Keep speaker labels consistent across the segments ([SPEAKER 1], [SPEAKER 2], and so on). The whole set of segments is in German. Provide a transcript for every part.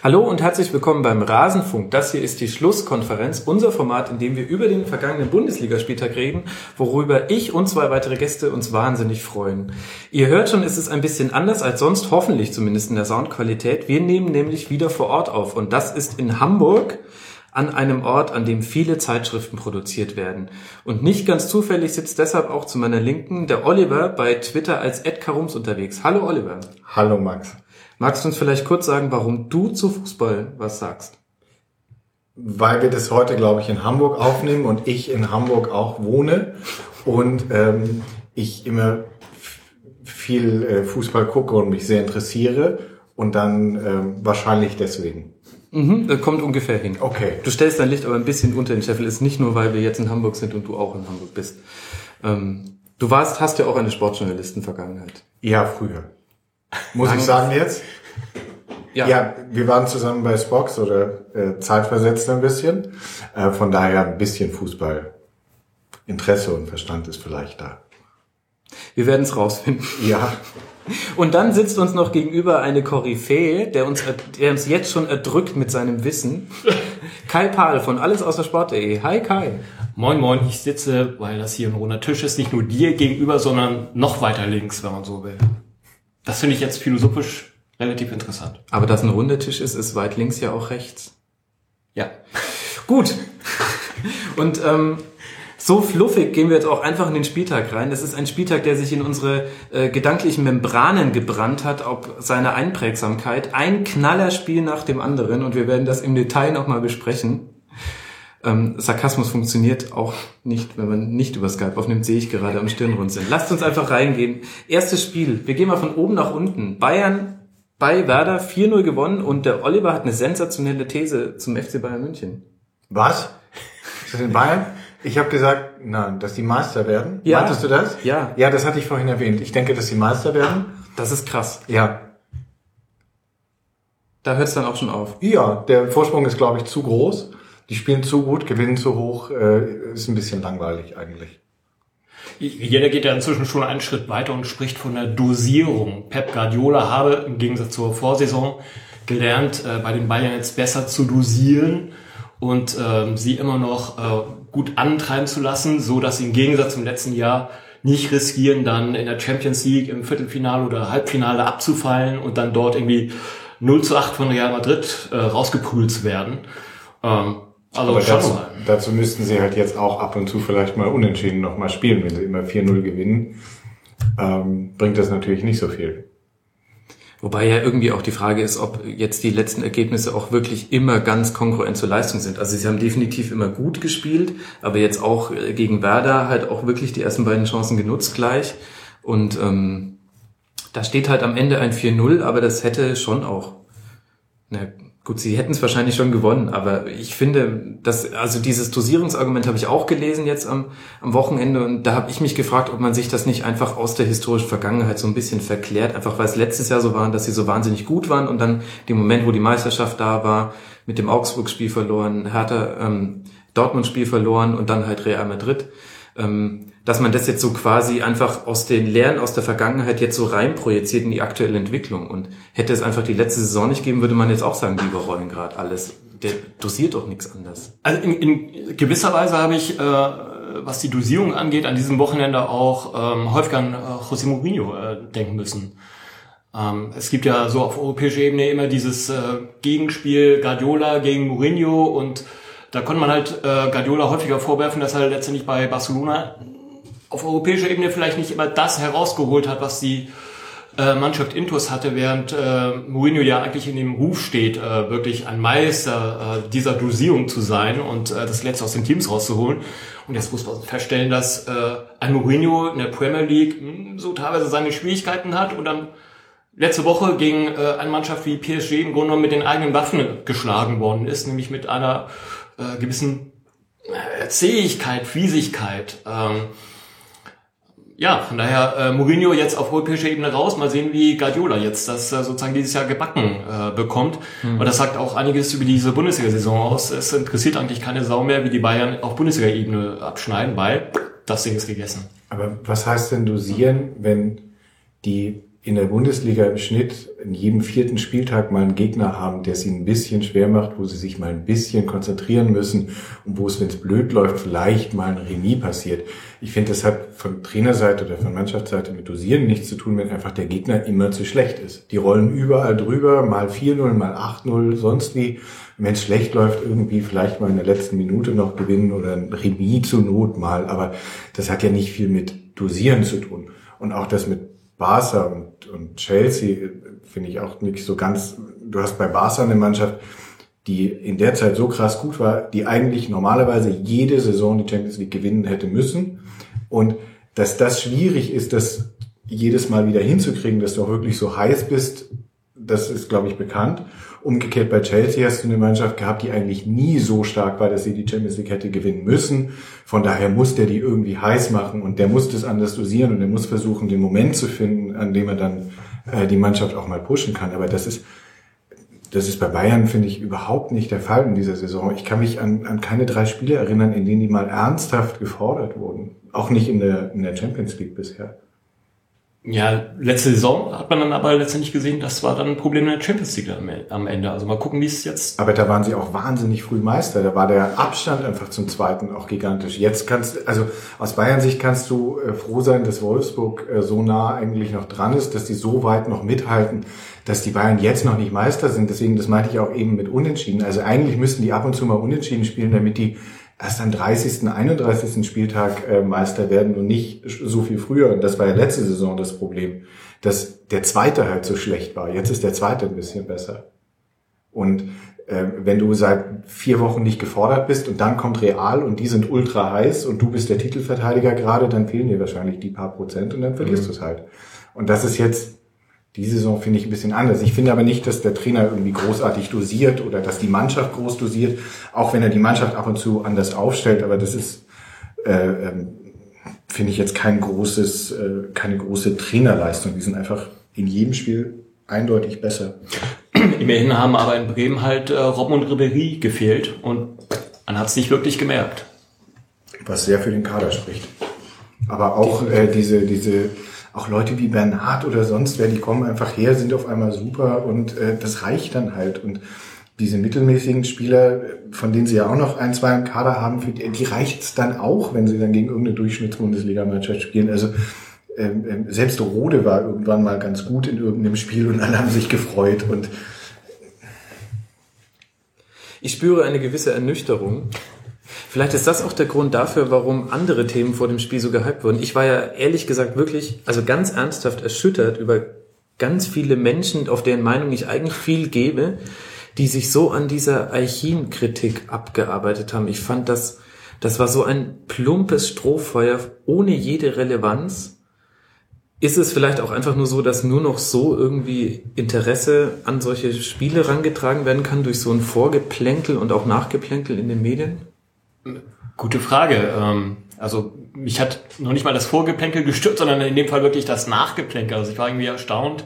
[SPEAKER 1] Hallo und herzlich willkommen beim Rasenfunk. Das hier ist die Schlusskonferenz, unser Format, in dem wir über den vergangenen Bundesligaspieltag reden, worüber ich und zwei weitere Gäste uns wahnsinnig freuen. Ihr hört schon, es ist ein bisschen anders als sonst, hoffentlich zumindest in der Soundqualität. Wir nehmen nämlich wieder vor Ort auf und das ist in Hamburg an einem Ort, an dem viele Zeitschriften produziert werden. Und nicht ganz zufällig sitzt deshalb auch zu meiner Linken der Oliver bei Twitter als Ed Karums unterwegs. Hallo Oliver.
[SPEAKER 2] Hallo Max.
[SPEAKER 1] Magst du uns vielleicht kurz sagen, warum du zu Fußball was sagst?
[SPEAKER 2] Weil wir das heute, glaube ich, in Hamburg aufnehmen und ich in Hamburg auch wohne und ähm, ich immer viel äh, Fußball gucke und mich sehr interessiere und dann ähm, wahrscheinlich deswegen.
[SPEAKER 1] Mhm, kommt ungefähr hin.
[SPEAKER 2] Okay.
[SPEAKER 1] Du stellst dein Licht aber ein bisschen unter den Scheffel. Ist nicht nur, weil wir jetzt in Hamburg sind und du auch in Hamburg bist. Ähm, du warst, hast ja auch eine Sportjournalisten-Vergangenheit.
[SPEAKER 2] Ja, früher. Muss ich sagen jetzt? Ja. ja, wir waren zusammen bei Spox oder äh, zeitversetzt ein bisschen. Äh, von daher ein bisschen Fußball. Interesse und Verstand ist vielleicht da.
[SPEAKER 1] Wir werden es rausfinden.
[SPEAKER 2] Ja.
[SPEAKER 1] Und dann sitzt uns noch gegenüber eine Koryphäe, der uns, der uns jetzt schon erdrückt mit seinem Wissen. Kai Pahl von Alles außer Sport.de. Hi Kai.
[SPEAKER 3] Moin Moin, ich sitze, weil das hier ein runder Tisch ist, nicht nur dir gegenüber, sondern noch weiter links, wenn man so will. Das finde ich jetzt philosophisch relativ interessant.
[SPEAKER 1] Aber dass ein runder Tisch ist, ist weit links ja auch rechts.
[SPEAKER 3] Ja.
[SPEAKER 1] Gut. Und ähm, so fluffig gehen wir jetzt auch einfach in den Spieltag rein. Das ist ein Spieltag, der sich in unsere äh, gedanklichen Membranen gebrannt hat, ob seine Einprägsamkeit. Ein Knallerspiel nach dem anderen und wir werden das im Detail nochmal besprechen. Ähm, Sarkasmus funktioniert auch nicht, wenn man nicht über Skype aufnimmt, sehe ich gerade am Stirnrunzeln. Lasst uns einfach reingehen. Erstes Spiel. Wir gehen mal von oben nach unten. Bayern bei Werder 4-0 gewonnen und der Oliver hat eine sensationelle These zum FC Bayern München.
[SPEAKER 2] Was? Ist das in Bayern? Ich habe gesagt, nein, dass die Meister werden.
[SPEAKER 1] Ja.
[SPEAKER 2] Meintest du das?
[SPEAKER 1] Ja.
[SPEAKER 2] Ja, das hatte ich vorhin erwähnt. Ich denke, dass die Meister werden.
[SPEAKER 1] Das ist krass.
[SPEAKER 2] Ja.
[SPEAKER 1] Da hört es dann auch schon auf.
[SPEAKER 2] Ja, der Vorsprung ist, glaube ich, zu groß. Die spielen zu gut, gewinnen zu hoch. Äh, ist ein bisschen langweilig eigentlich.
[SPEAKER 3] Jeder geht ja inzwischen schon einen Schritt weiter und spricht von der Dosierung. Pep Guardiola habe im Gegensatz zur Vorsaison gelernt, äh, bei den Bayern jetzt besser zu dosieren und ähm, sie immer noch äh, gut antreiben zu lassen, so dass sie im Gegensatz zum letzten Jahr nicht riskieren, dann in der Champions League im Viertelfinale oder Halbfinale abzufallen und dann dort irgendwie 0 zu 8 von Real Madrid äh, rausgeprügelt zu werden. Ähm,
[SPEAKER 2] also Aber dazu, dazu müssten sie halt jetzt auch ab und zu vielleicht mal unentschieden nochmal spielen. Wenn sie immer 4-0 gewinnen, ähm, bringt das natürlich nicht so viel.
[SPEAKER 1] Wobei ja irgendwie auch die Frage ist, ob jetzt die letzten Ergebnisse auch wirklich immer ganz konkurrent zur Leistung sind. Also sie haben definitiv immer gut gespielt, aber jetzt auch äh, gegen Werder halt auch wirklich die ersten beiden Chancen genutzt gleich. Und ähm, da steht halt am Ende ein 4-0, aber das hätte schon auch eine Gut, sie hätten es wahrscheinlich schon gewonnen, aber ich finde, dass also dieses Dosierungsargument habe ich auch gelesen jetzt am, am Wochenende und da habe ich mich gefragt, ob man sich das nicht einfach aus der historischen Vergangenheit so ein bisschen verklärt, einfach weil es letztes Jahr so war, dass sie so wahnsinnig gut waren und dann dem Moment, wo die Meisterschaft da war, mit dem Augsburg-Spiel verloren, Hertha ähm, Dortmund-Spiel verloren und dann halt Real Madrid. Ähm, dass man das jetzt so quasi einfach aus den Lehren aus der Vergangenheit jetzt so reinprojiziert in die aktuelle Entwicklung. Und hätte es einfach die letzte Saison nicht geben, würde man jetzt auch sagen, die überrollen gerade alles. Der dosiert doch nichts anders.
[SPEAKER 3] Also in, in gewisser Weise habe ich, äh, was die Dosierung angeht, an diesem Wochenende auch ähm, häufig an äh, José Mourinho äh, denken müssen. Ähm, es gibt ja so auf europäischer Ebene immer dieses äh, Gegenspiel Guardiola gegen Mourinho und da konnte man halt äh, Guardiola häufiger vorwerfen, dass er letztendlich bei Barcelona auf europäischer Ebene vielleicht nicht immer das herausgeholt hat, was die äh, Mannschaft Intus hatte, während äh, Mourinho ja eigentlich in dem Ruf steht, äh, wirklich ein Meister äh, dieser Dosierung zu sein und äh, das Letzte aus den Teams rauszuholen. Und jetzt muss man feststellen, dass äh, ein Mourinho in der Premier League mh, hm, so teilweise seine Schwierigkeiten hat und dann letzte Woche gegen äh, eine Mannschaft wie PSG im Grunde genommen mit den eigenen Waffen geschlagen worden ist, nämlich mit einer äh, gewissen äh, Zähigkeit, Fiesigkeit. Ähm, ja, von daher äh, Mourinho jetzt auf europäischer Ebene raus. Mal sehen, wie Guardiola jetzt das äh, sozusagen dieses Jahr gebacken äh, bekommt. Mhm. Und das sagt auch einiges über diese Bundesliga-Saison aus. Es interessiert eigentlich keine Sau mehr, wie die Bayern auf Bundesliga-Ebene abschneiden, weil das Ding ist gegessen.
[SPEAKER 2] Aber was heißt denn dosieren, wenn die in der Bundesliga im Schnitt in jedem vierten Spieltag mal einen Gegner haben, der sie ein bisschen schwer macht, wo sie sich mal ein bisschen konzentrieren müssen und wo es, wenn es blöd läuft, vielleicht mal ein Remis passiert. Ich finde, das hat von Trainerseite oder von Mannschaftsseite mit Dosieren nichts zu tun, wenn einfach der Gegner immer zu schlecht ist. Die rollen überall drüber, mal 4-0, mal 8-0, sonst wie. Wenn es schlecht läuft, irgendwie vielleicht mal in der letzten Minute noch gewinnen oder ein Remis zur Not mal. Aber das hat ja nicht viel mit Dosieren zu tun. Und auch das mit Barca und, und Chelsea äh, finde ich auch nicht so ganz. Du hast bei Barca eine Mannschaft, die in der Zeit so krass gut war, die eigentlich normalerweise jede Saison die Champions League gewinnen hätte müssen. Und dass das schwierig ist, das jedes Mal wieder hinzukriegen, dass du auch wirklich so heiß bist, das ist, glaube ich, bekannt. Umgekehrt bei Chelsea hast du eine Mannschaft gehabt, die eigentlich nie so stark war, dass sie die Champions League hätte gewinnen müssen. Von daher muss der die irgendwie heiß machen und der muss das anders dosieren und der muss versuchen, den Moment zu finden, an dem er dann äh, die Mannschaft auch mal pushen kann. Aber das ist, das ist bei Bayern, finde ich, überhaupt nicht der Fall in dieser Saison. Ich kann mich an, an keine drei Spiele erinnern, in denen die mal ernsthaft gefordert wurden. Auch nicht in der, in der Champions League bisher.
[SPEAKER 3] Ja, letzte Saison hat man dann aber letztendlich gesehen, das war dann ein Problem in der Champions League am Ende. Also mal gucken, wie es jetzt.
[SPEAKER 2] Aber da waren sie auch wahnsinnig früh Meister. Da war der Abstand einfach zum zweiten auch gigantisch. Jetzt kannst, also aus Bayern Sicht kannst du äh, froh sein, dass Wolfsburg äh, so nah eigentlich noch dran ist, dass die so weit noch mithalten, dass die Bayern jetzt noch nicht Meister sind. Deswegen, das meinte ich auch eben mit Unentschieden. Also eigentlich müssten die ab und zu mal Unentschieden spielen, damit die erst am 30., 31. Spieltag äh, Meister werden und nicht so viel früher. Und das war ja letzte Saison das Problem, dass der Zweite halt so schlecht war. Jetzt ist der Zweite ein bisschen besser. Und äh, wenn du seit vier Wochen nicht gefordert bist und dann kommt Real und die sind ultra heiß und du bist der Titelverteidiger gerade, dann fehlen dir wahrscheinlich die paar Prozent und dann verlierst mhm. du es halt. Und das ist jetzt die Saison finde ich ein bisschen anders. Ich finde aber nicht, dass der Trainer irgendwie großartig dosiert oder dass die Mannschaft groß dosiert, auch wenn er die Mannschaft ab und zu anders aufstellt. Aber das ist, äh, ähm, finde ich jetzt kein großes, äh, keine große Trainerleistung. Die sind einfach in jedem Spiel eindeutig besser.
[SPEAKER 3] Immerhin haben aber in Bremen halt äh, Robben und Ribery gefehlt und man hat es nicht wirklich gemerkt.
[SPEAKER 2] Was sehr für den Kader spricht. Aber auch äh, diese, diese auch Leute wie Bernhard oder sonst wer, die kommen einfach her, sind auf einmal super und äh, das reicht dann halt. Und diese mittelmäßigen Spieler, von denen sie ja auch noch ein, zwei im Kader haben, für die, die reicht's dann auch, wenn sie dann gegen irgendeine Durchschnittsbundesliga-Mannschaft spielen. Also ähm, ähm, selbst Rode war irgendwann mal ganz gut in irgendeinem Spiel und alle haben sich gefreut und
[SPEAKER 1] ich spüre eine gewisse Ernüchterung Vielleicht ist das auch der Grund dafür, warum andere Themen vor dem Spiel so gehypt wurden. Ich war ja ehrlich gesagt wirklich, also ganz ernsthaft erschüttert über ganz viele Menschen, auf deren Meinung ich eigentlich viel gebe, die sich so an dieser Eichin-Kritik abgearbeitet haben. Ich fand das, das war so ein plumpes Strohfeuer ohne jede Relevanz. Ist es vielleicht auch einfach nur so, dass nur noch so irgendwie Interesse an solche Spiele rangetragen werden kann durch so ein Vorgeplänkel und auch Nachgeplänkel in den Medien?
[SPEAKER 3] Gute Frage. Ähm, also mich hat noch nicht mal das Vorgeplänkel gestört, sondern in dem Fall wirklich das Nachgeplänkel. Also ich war irgendwie erstaunt,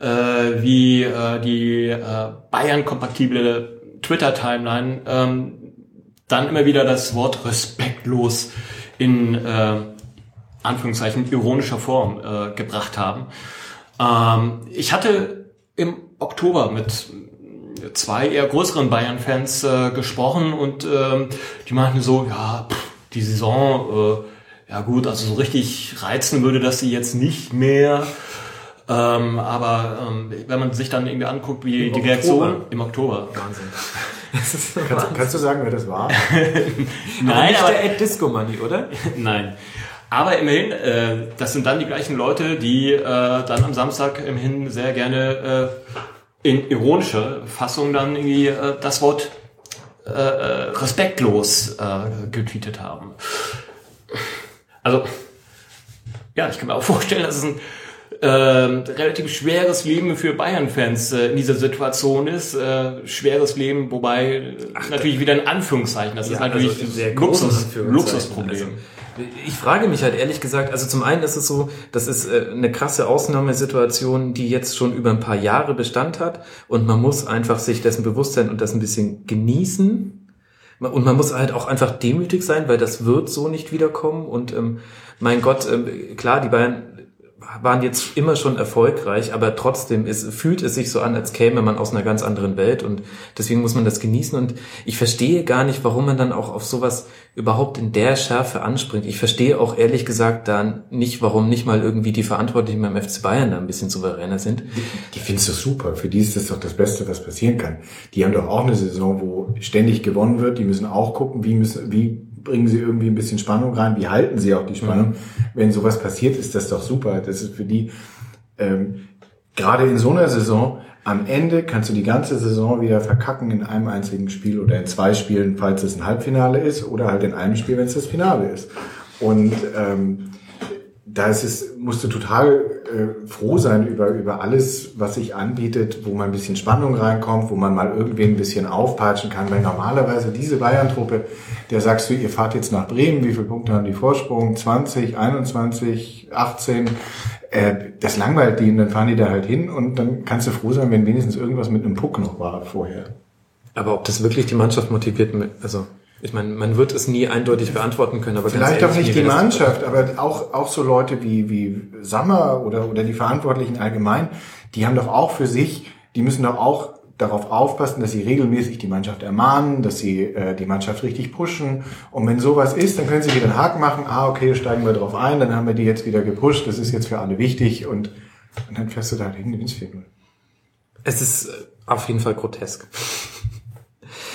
[SPEAKER 3] äh, wie äh, die äh, Bayern-kompatible Twitter-Timeline ähm, dann immer wieder das Wort respektlos in äh, Anführungszeichen ironischer Form äh, gebracht haben. Ähm, ich hatte im Oktober mit zwei eher größeren Bayern-Fans äh, gesprochen und ähm, die meinten so, ja, pff, die Saison, äh, ja gut, also so richtig reizen würde das sie jetzt nicht mehr. Ähm, aber ähm, wenn man sich dann irgendwie anguckt, wie Im die Oktober. Reaktion im Oktober. Wahnsinn.
[SPEAKER 2] kannst, kannst, du sagen, wer das war?
[SPEAKER 1] Nein, aber nicht aber, der Ed Disco Money, oder?
[SPEAKER 3] Nein. Aber immerhin, äh, das sind dann die gleichen Leute, die äh, dann am Samstag immerhin sehr gerne äh, in ironischer Fassung dann irgendwie äh, das Wort äh, äh, respektlos äh, getweetet haben. Also, ja, ich kann mir auch vorstellen, dass es ein äh, relativ schweres Leben für Bayern-Fans äh, in dieser Situation ist. Äh, schweres Leben, wobei Ach, natürlich wieder in Anführungszeichen. Das ja, ist natürlich also ein Luxus, Luxusproblem. Also,
[SPEAKER 1] ich frage mich halt ehrlich gesagt, also zum einen ist es so, das ist äh, eine krasse Ausnahmesituation, die jetzt schon über ein paar Jahre Bestand hat und man muss einfach sich dessen bewusst sein und das ein bisschen genießen. Und man muss halt auch einfach demütig sein, weil das wird so nicht wiederkommen. Und ähm, mein Gott, ähm, klar, die Bayern waren jetzt immer schon erfolgreich, aber trotzdem ist, fühlt es sich so an, als käme man aus einer ganz anderen Welt und deswegen muss man das genießen und ich verstehe gar nicht, warum man dann auch auf sowas überhaupt in der Schärfe anspringt. Ich verstehe auch ehrlich gesagt dann nicht, warum nicht mal irgendwie die Verantwortlichen beim FC Bayern da ein bisschen souveräner sind.
[SPEAKER 2] Die, die findest du super. Für die ist das doch das Beste, was passieren kann. Die haben doch auch eine Saison, wo ständig gewonnen wird. Die müssen auch gucken, wie müssen, wie bringen sie irgendwie ein bisschen Spannung rein, wie halten sie auch die Spannung. Mhm. Wenn sowas passiert, ist das doch super. Das ist für die, ähm, gerade in so einer Saison, am Ende kannst du die ganze Saison wieder verkacken in einem einzigen Spiel oder in zwei Spielen, falls es ein Halbfinale ist, oder halt in einem Spiel, wenn es das Finale ist. Und ähm, da ist es, musst du total äh, froh sein über, über alles, was sich anbietet, wo man ein bisschen Spannung reinkommt, wo man mal irgendwie ein bisschen aufpeitschen kann, weil normalerweise diese Bayern-Truppe, der sagst du, ihr fahrt jetzt nach Bremen, wie viele Punkte haben die Vorsprung? 20, 21, 18, äh, das langweilt die und dann fahren die da halt hin und dann kannst du froh sein, wenn wenigstens irgendwas mit einem Puck noch war vorher.
[SPEAKER 1] Aber ob das wirklich die Mannschaft motiviert, also ich meine, man wird es nie eindeutig beantworten können, aber
[SPEAKER 2] vielleicht auch nicht die Mannschaft, aber auch auch so Leute wie wie Sammer oder oder die Verantwortlichen allgemein, die haben doch auch für sich, die müssen doch auch darauf aufpassen, dass sie regelmäßig die Mannschaft ermahnen, dass sie äh, die Mannschaft richtig pushen. Und wenn sowas ist, dann können sie wieder einen Haken machen. Ah, okay, steigen wir drauf ein, dann haben wir die jetzt wieder gepusht. Das ist jetzt für alle wichtig und, und dann fährst du da halt hin, gewinnst 4-0.
[SPEAKER 1] Es ist auf jeden Fall grotesk.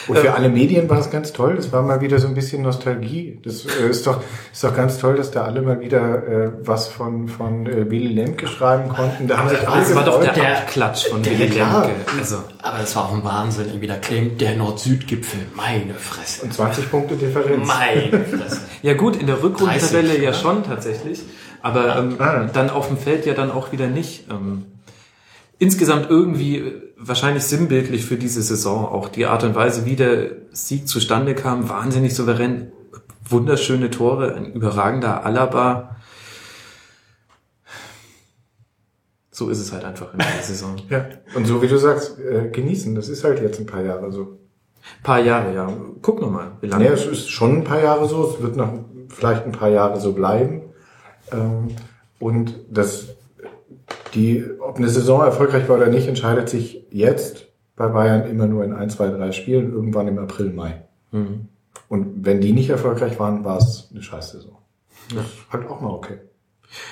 [SPEAKER 2] Und für ähm, alle Medien war es ganz toll. Das war mal wieder so ein bisschen Nostalgie. Das äh, ist doch ist doch ganz toll, dass da alle mal wieder äh, was von von äh, Willy Lemke schreiben konnten. Da haben sich alle
[SPEAKER 1] Das war doch der, der Abklatsch von Willy Lemke.
[SPEAKER 3] Also, aber es war auch ein Wahnsinn. Irgendwie da claimt der Nord-Süd-Gipfel. Meine Fresse.
[SPEAKER 2] Und 20 Punkte Differenz.
[SPEAKER 1] Meine Fresse. ja gut, in der Rückrundentabelle ja schon tatsächlich. Aber ähm, ah. dann auf dem Feld ja dann auch wieder nicht. Ähm, insgesamt irgendwie äh, wahrscheinlich sinnbildlich für diese Saison auch die Art und Weise, wie der Sieg zustande kam, wahnsinnig souverän, wunderschöne Tore, ein überragender Alaba. So ist es halt einfach in der Saison.
[SPEAKER 2] ja, und so wie du sagst, äh, genießen, das ist halt jetzt ein paar Jahre so.
[SPEAKER 1] Ein paar Jahre, ja. Guck nochmal,
[SPEAKER 2] wie lange. Ja, es ist schon ein paar Jahre so, es wird noch vielleicht ein paar Jahre so bleiben. Ähm, und das die, ob eine Saison erfolgreich war oder nicht, entscheidet sich jetzt bei Bayern immer nur in ein, zwei, drei Spielen, irgendwann im April, Mai. Mhm. Und wenn die nicht erfolgreich waren, war es eine Scheißsaison. Ja. Das ist halt auch mal okay.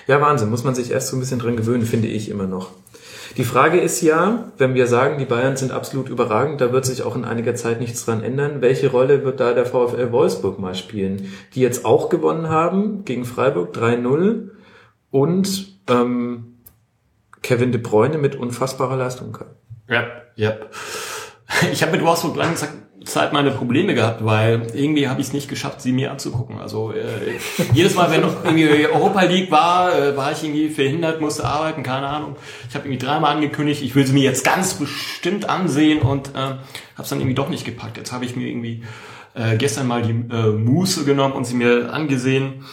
[SPEAKER 1] Ja, Wahnsinn. Muss man sich erst so ein bisschen dran gewöhnen, finde ich immer noch. Die Frage ist ja, wenn wir sagen, die Bayern sind absolut überragend, da wird sich auch in einiger Zeit nichts dran ändern. Welche Rolle wird da der VfL Wolfsburg mal spielen? Die jetzt auch gewonnen haben gegen Freiburg 3-0 und ähm, Kevin De Bruyne mit unfassbarer Leistung kann.
[SPEAKER 3] Ja, ja. Ich habe mit Wolfsburg lange Zeit meine Probleme gehabt, weil irgendwie habe ich es nicht geschafft, sie mir anzugucken. Also äh, jedes Mal, wenn noch irgendwie Europa League war, äh, war ich irgendwie verhindert, musste arbeiten, keine Ahnung. Ich habe irgendwie dreimal angekündigt, ich will sie mir jetzt ganz bestimmt ansehen und äh, habe es dann irgendwie doch nicht gepackt. Jetzt habe ich mir irgendwie äh, gestern mal die äh, Muße genommen und sie mir angesehen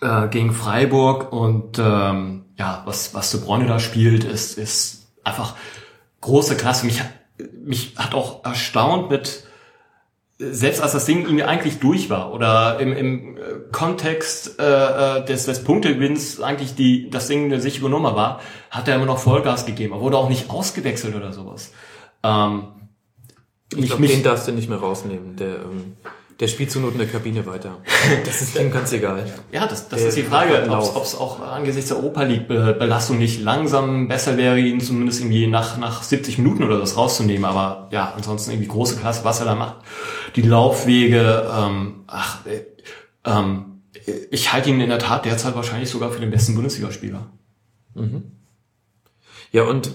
[SPEAKER 3] äh, gegen Freiburg und ähm, ja, was, was De Bruyne da spielt, ist, ist einfach große Klasse. Mich, mich hat auch erstaunt mit, selbst als das Ding irgendwie eigentlich durch war oder im, im äh, Kontext äh, äh, des, des Punktegewinns eigentlich die, das Ding eine sichere Nummer war, hat er immer noch Vollgas gegeben. Er wurde auch nicht ausgewechselt oder sowas. Ähm,
[SPEAKER 1] ich glaube, den darfst du nicht mehr rausnehmen. Der, ähm, der spielt zur Not in der Kabine weiter. Das ist ihm ganz egal.
[SPEAKER 3] Ja, das, das ist die Frage, ob es auch angesichts der Opa League Belastung nicht langsam besser wäre, ihn zumindest irgendwie nach, nach 70 Minuten oder das rauszunehmen. Aber ja, ansonsten irgendwie große Klasse, was er da macht. Die Laufwege, ähm, ach, äh, ähm, ich halte ihn in der Tat derzeit wahrscheinlich sogar für den besten Bundesligaspieler. Mhm.
[SPEAKER 1] Ja, und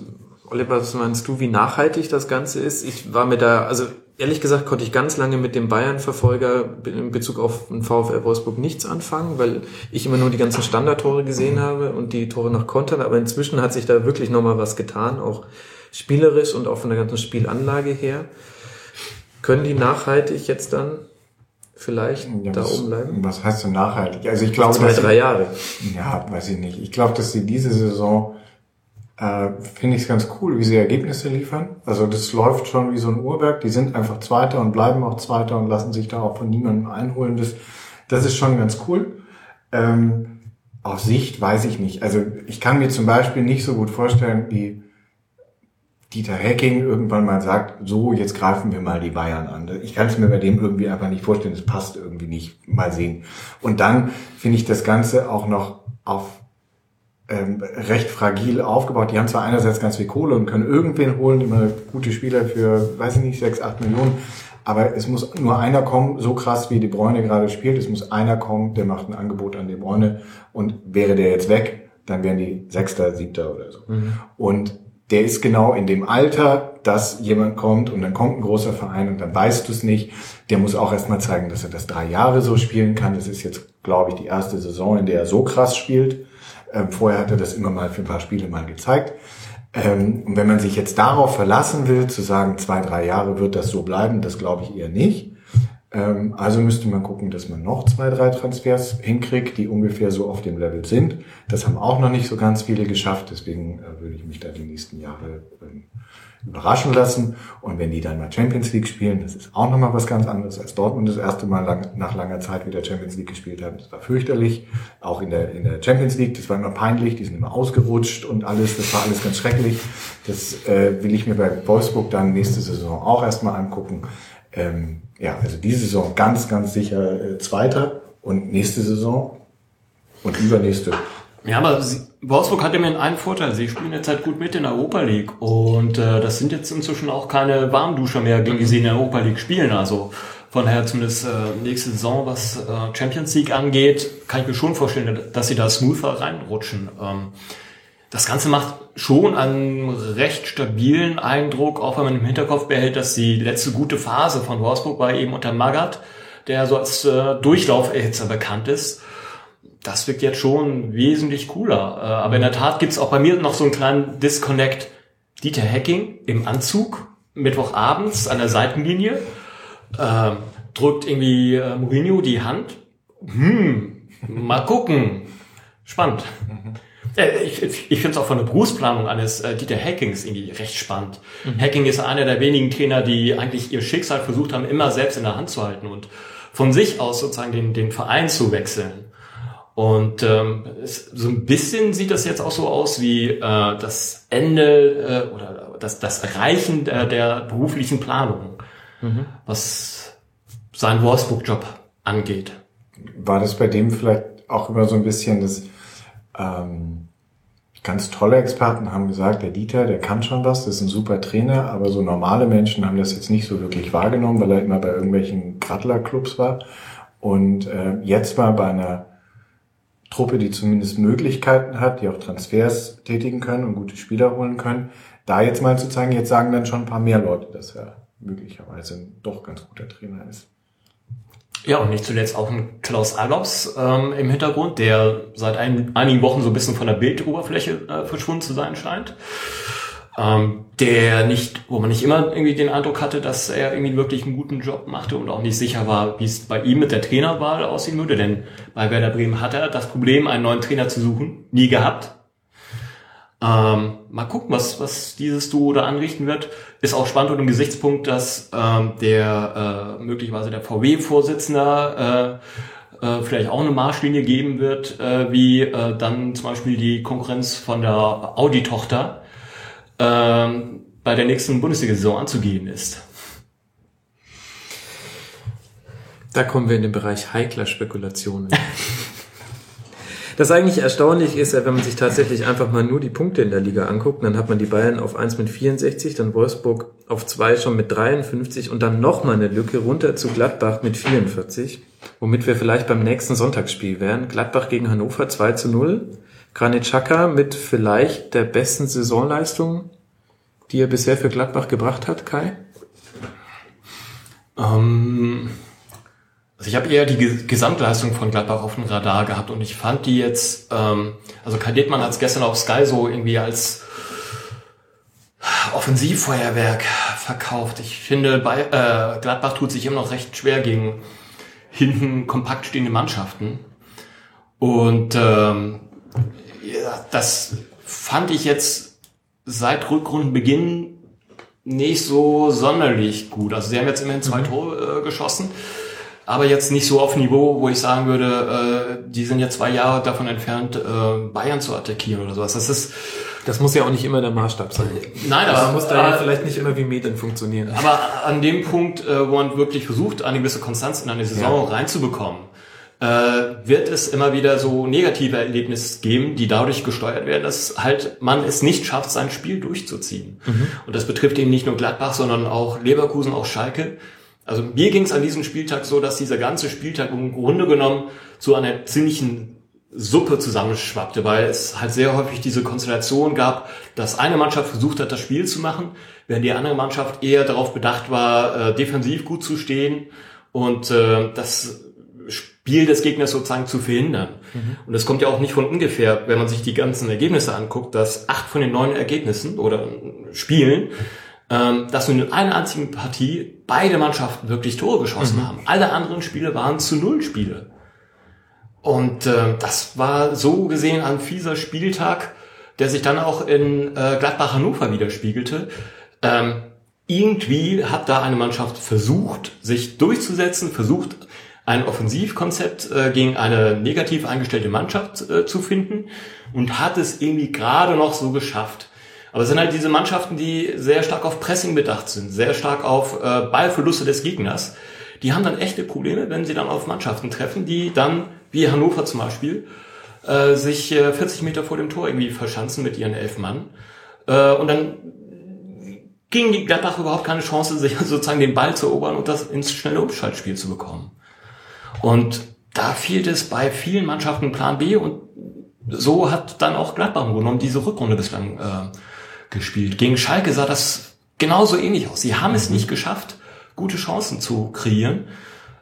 [SPEAKER 1] Oliver, was meinst du, wie nachhaltig das Ganze ist? Ich war mir da, also ehrlich gesagt konnte ich ganz lange mit dem Bayern-Verfolger in Bezug auf den VfL Wolfsburg nichts anfangen, weil ich immer nur die ganzen Standardtore gesehen habe und die Tore nach Kontern. Aber inzwischen hat sich da wirklich nochmal was getan, auch spielerisch und auch von der ganzen Spielanlage her. Können die nachhaltig jetzt dann vielleicht ja, da oben bleiben?
[SPEAKER 2] Was heißt denn nachhaltig? Also ich glaube,
[SPEAKER 1] zwei, drei Jahre.
[SPEAKER 2] Ja, weiß ich nicht. Ich glaube, dass sie diese Saison äh, finde ich es ganz cool, wie sie Ergebnisse liefern. Also das läuft schon wie so ein Uhrwerk. Die sind einfach Zweiter und bleiben auch Zweiter und lassen sich da auch von niemandem einholen. Das, das ist schon ganz cool. Ähm, auf Sicht weiß ich nicht. Also ich kann mir zum Beispiel nicht so gut vorstellen, wie Dieter Hecking irgendwann mal sagt, so, jetzt greifen wir mal die Bayern an. Ich kann es mir bei dem irgendwie einfach nicht vorstellen, es passt irgendwie nicht. Mal sehen. Und dann finde ich das Ganze auch noch auf ähm, recht fragil aufgebaut. Die haben zwar einerseits ganz viel Kohle und können irgendwen holen, immer gute Spieler für, weiß ich nicht, sechs, acht Millionen, aber es muss nur einer kommen, so krass wie De Bruyne gerade spielt, es muss einer kommen, der macht ein Angebot an De Bruyne und wäre der jetzt weg, dann wären die Sechster, Siebter oder so. Mhm. Und der ist genau in dem Alter, dass jemand kommt und dann kommt ein großer Verein und dann weißt du es nicht. Der muss auch erstmal zeigen, dass er das drei Jahre so spielen kann. Das ist jetzt, glaube ich, die erste Saison, in der er so krass spielt. Ähm, vorher hat er das immer mal für ein paar Spiele mal gezeigt. Ähm, und wenn man sich jetzt darauf verlassen will, zu sagen, zwei, drei Jahre wird das so bleiben, das glaube ich eher nicht. Ähm, also müsste man gucken, dass man noch zwei, drei Transfers hinkriegt, die ungefähr so auf dem Level sind. Das haben auch noch nicht so ganz viele geschafft, deswegen äh, würde ich mich da die nächsten Jahre ähm, überraschen lassen. Und wenn die dann mal Champions League spielen, das ist auch nochmal was ganz anderes, als Dortmund das erste Mal lang, nach langer Zeit wieder Champions League gespielt hat. Das war fürchterlich. Auch in der, in der Champions League, das war immer peinlich, die sind immer ausgerutscht und alles, das war alles ganz schrecklich. Das äh, will ich mir bei Wolfsburg dann nächste Saison auch erstmal angucken. Ähm, ja, also diese Saison ganz, ganz sicher äh, Zweiter und nächste Saison und übernächste.
[SPEAKER 3] Ja, aber sie, Wolfsburg hat immerhin einen Vorteil. Sie spielen jetzt halt gut mit in der Europa League. Und äh, das sind jetzt inzwischen auch keine Warmduscher mehr, gegen die sie in der Europa League spielen. Also von daher zumindest äh, nächste Saison, was äh, Champions League angeht, kann ich mir schon vorstellen, dass sie da smoother reinrutschen. Ähm, das Ganze macht schon einen recht stabilen Eindruck, auch wenn man im Hinterkopf behält, dass die letzte gute Phase von Wolfsburg war eben unter Magath, der so als äh, Durchlauferhitzer bekannt ist. Das wirkt jetzt schon wesentlich cooler. Äh, aber in der Tat gibt's auch bei mir noch so einen kleinen Disconnect. Dieter Hacking im Anzug, Mittwochabends an der Seitenlinie, äh, drückt irgendwie äh, Mourinho die Hand. Hm, mal gucken. Spannend. Äh, ich, ich finde es auch von der Berufsplanung eines äh, Dieter Hackings irgendwie recht spannend. Mhm. Hacking ist einer der wenigen Trainer, die eigentlich ihr Schicksal versucht haben, immer selbst in der Hand zu halten und von sich aus sozusagen den, den Verein zu wechseln. Und ähm, es, so ein bisschen sieht das jetzt auch so aus wie äh, das Ende äh, oder das, das Erreichen der, der beruflichen Planung, mhm. was seinen Wolfsburg-Job angeht.
[SPEAKER 2] War das bei dem vielleicht auch immer so ein bisschen das ähm, ganz tolle Experten haben gesagt, der Dieter, der kann schon was, das ist ein super Trainer, aber so normale Menschen haben das jetzt nicht so wirklich wahrgenommen, weil er immer bei irgendwelchen Grattler-Clubs war. Und äh, jetzt mal bei einer Truppe, die zumindest Möglichkeiten hat, die auch Transfers tätigen können und gute Spieler holen können, da jetzt mal zu zeigen, jetzt sagen dann schon ein paar mehr Leute, dass er möglicherweise doch ganz guter Trainer ist.
[SPEAKER 3] Ja, und nicht zuletzt auch ein Klaus Allops ähm, im Hintergrund, der seit ein, einigen Wochen so ein bisschen von der Bildoberfläche äh, verschwunden zu sein scheint. Ähm, der nicht, wo man nicht immer irgendwie den Eindruck hatte, dass er irgendwie wirklich einen guten Job machte und auch nicht sicher war, wie es bei ihm mit der Trainerwahl aussehen würde. Denn bei Werder Bremen hat er das Problem, einen neuen Trainer zu suchen, nie gehabt. Ähm, mal gucken, was, was dieses Duo da anrichten wird. Ist auch spannend unter dem Gesichtspunkt, dass ähm, der äh, möglicherweise der VW-Vorsitzender äh, äh, vielleicht auch eine Marschlinie geben wird, äh, wie äh, dann zum Beispiel die Konkurrenz von der Audi-Tochter äh, bei der nächsten Bundesliga-Saison anzugehen ist.
[SPEAKER 1] Da kommen wir in den Bereich heikler Spekulationen. Das eigentlich erstaunlich ist, wenn man sich tatsächlich einfach mal nur die Punkte in der Liga anguckt, dann hat man die Bayern auf 1 mit 64, dann Wolfsburg auf 2 schon mit 53 und dann nochmal eine Lücke runter zu Gladbach mit 44, womit wir vielleicht beim nächsten Sonntagsspiel wären. Gladbach gegen Hannover 2 zu 0. Granit Xhaka mit vielleicht der besten Saisonleistung, die er bisher für Gladbach gebracht hat, Kai?
[SPEAKER 3] Ähm, also ich habe eher die Gesamtleistung von Gladbach auf dem Radar gehabt und ich fand die jetzt, ähm, also Kadettmann hat es gestern auf Sky so irgendwie als Offensivfeuerwerk verkauft. Ich finde, bei, äh, Gladbach tut sich immer noch recht schwer gegen hinten kompakt stehende Mannschaften. Und ähm, ja, das fand ich jetzt seit Rückrundenbeginn nicht so sonderlich gut. Also sie haben jetzt immerhin zwei mhm. Tore äh, geschossen. Aber jetzt nicht so auf Niveau, wo ich sagen würde, äh, die sind jetzt zwei Jahre davon entfernt, äh, Bayern zu attackieren oder sowas. Das ist
[SPEAKER 1] das muss ja auch nicht immer der Maßstab sein.
[SPEAKER 3] Nein, aber
[SPEAKER 1] man muss da ja vielleicht nicht immer wie Medien funktionieren.
[SPEAKER 3] Aber an dem Punkt, äh, wo man wirklich versucht, eine gewisse Konstanz in eine Saison ja. reinzubekommen, äh, wird es immer wieder so negative Erlebnisse geben, die dadurch gesteuert werden, dass halt man es nicht schafft, sein Spiel durchzuziehen. Mhm. Und das betrifft eben nicht nur Gladbach, sondern auch Leverkusen, auch Schalke. Also mir ging es an diesem Spieltag so, dass dieser ganze Spieltag im Grunde genommen zu einer ziemlichen Suppe zusammenschwappte, weil es halt sehr häufig diese Konstellation gab, dass eine Mannschaft versucht hat, das Spiel zu machen, während die andere Mannschaft eher darauf bedacht war, äh, defensiv gut zu stehen und äh, das Spiel des Gegners sozusagen zu verhindern. Mhm. Und das kommt ja auch nicht von ungefähr, wenn man sich die ganzen Ergebnisse anguckt, dass acht von den neun Ergebnissen oder Spielen, ähm, dass nur in einer einzigen Partie beide Mannschaften wirklich Tore geschossen mhm. haben. Alle anderen Spiele waren zu Null Spiele. Und äh, das war so gesehen ein fieser Spieltag, der sich dann auch in äh, Gladbach-Hannover widerspiegelte. Ähm, irgendwie hat da eine Mannschaft versucht, sich durchzusetzen, versucht, ein Offensivkonzept äh, gegen eine negativ eingestellte Mannschaft äh, zu finden und hat es irgendwie gerade noch so geschafft. Aber es sind halt diese Mannschaften, die sehr stark auf Pressing bedacht sind, sehr stark auf äh, Ballverluste des Gegners. Die haben dann echte Probleme, wenn sie dann auf Mannschaften treffen, die dann wie Hannover zum Beispiel, äh, sich äh, 40 Meter vor dem Tor irgendwie verschanzen mit ihren elf Mann. Äh, und dann ging die Gladbach überhaupt keine Chance, sich sozusagen den Ball zu erobern und das ins schnelle Umschaltspiel zu bekommen. Und da fehlt es bei vielen Mannschaften Plan B und so hat dann auch Gladbach genommen diese Rückrunde bislang äh, gespielt. Gegen Schalke sah das genauso ähnlich aus. Sie haben es nicht geschafft, gute Chancen zu kreieren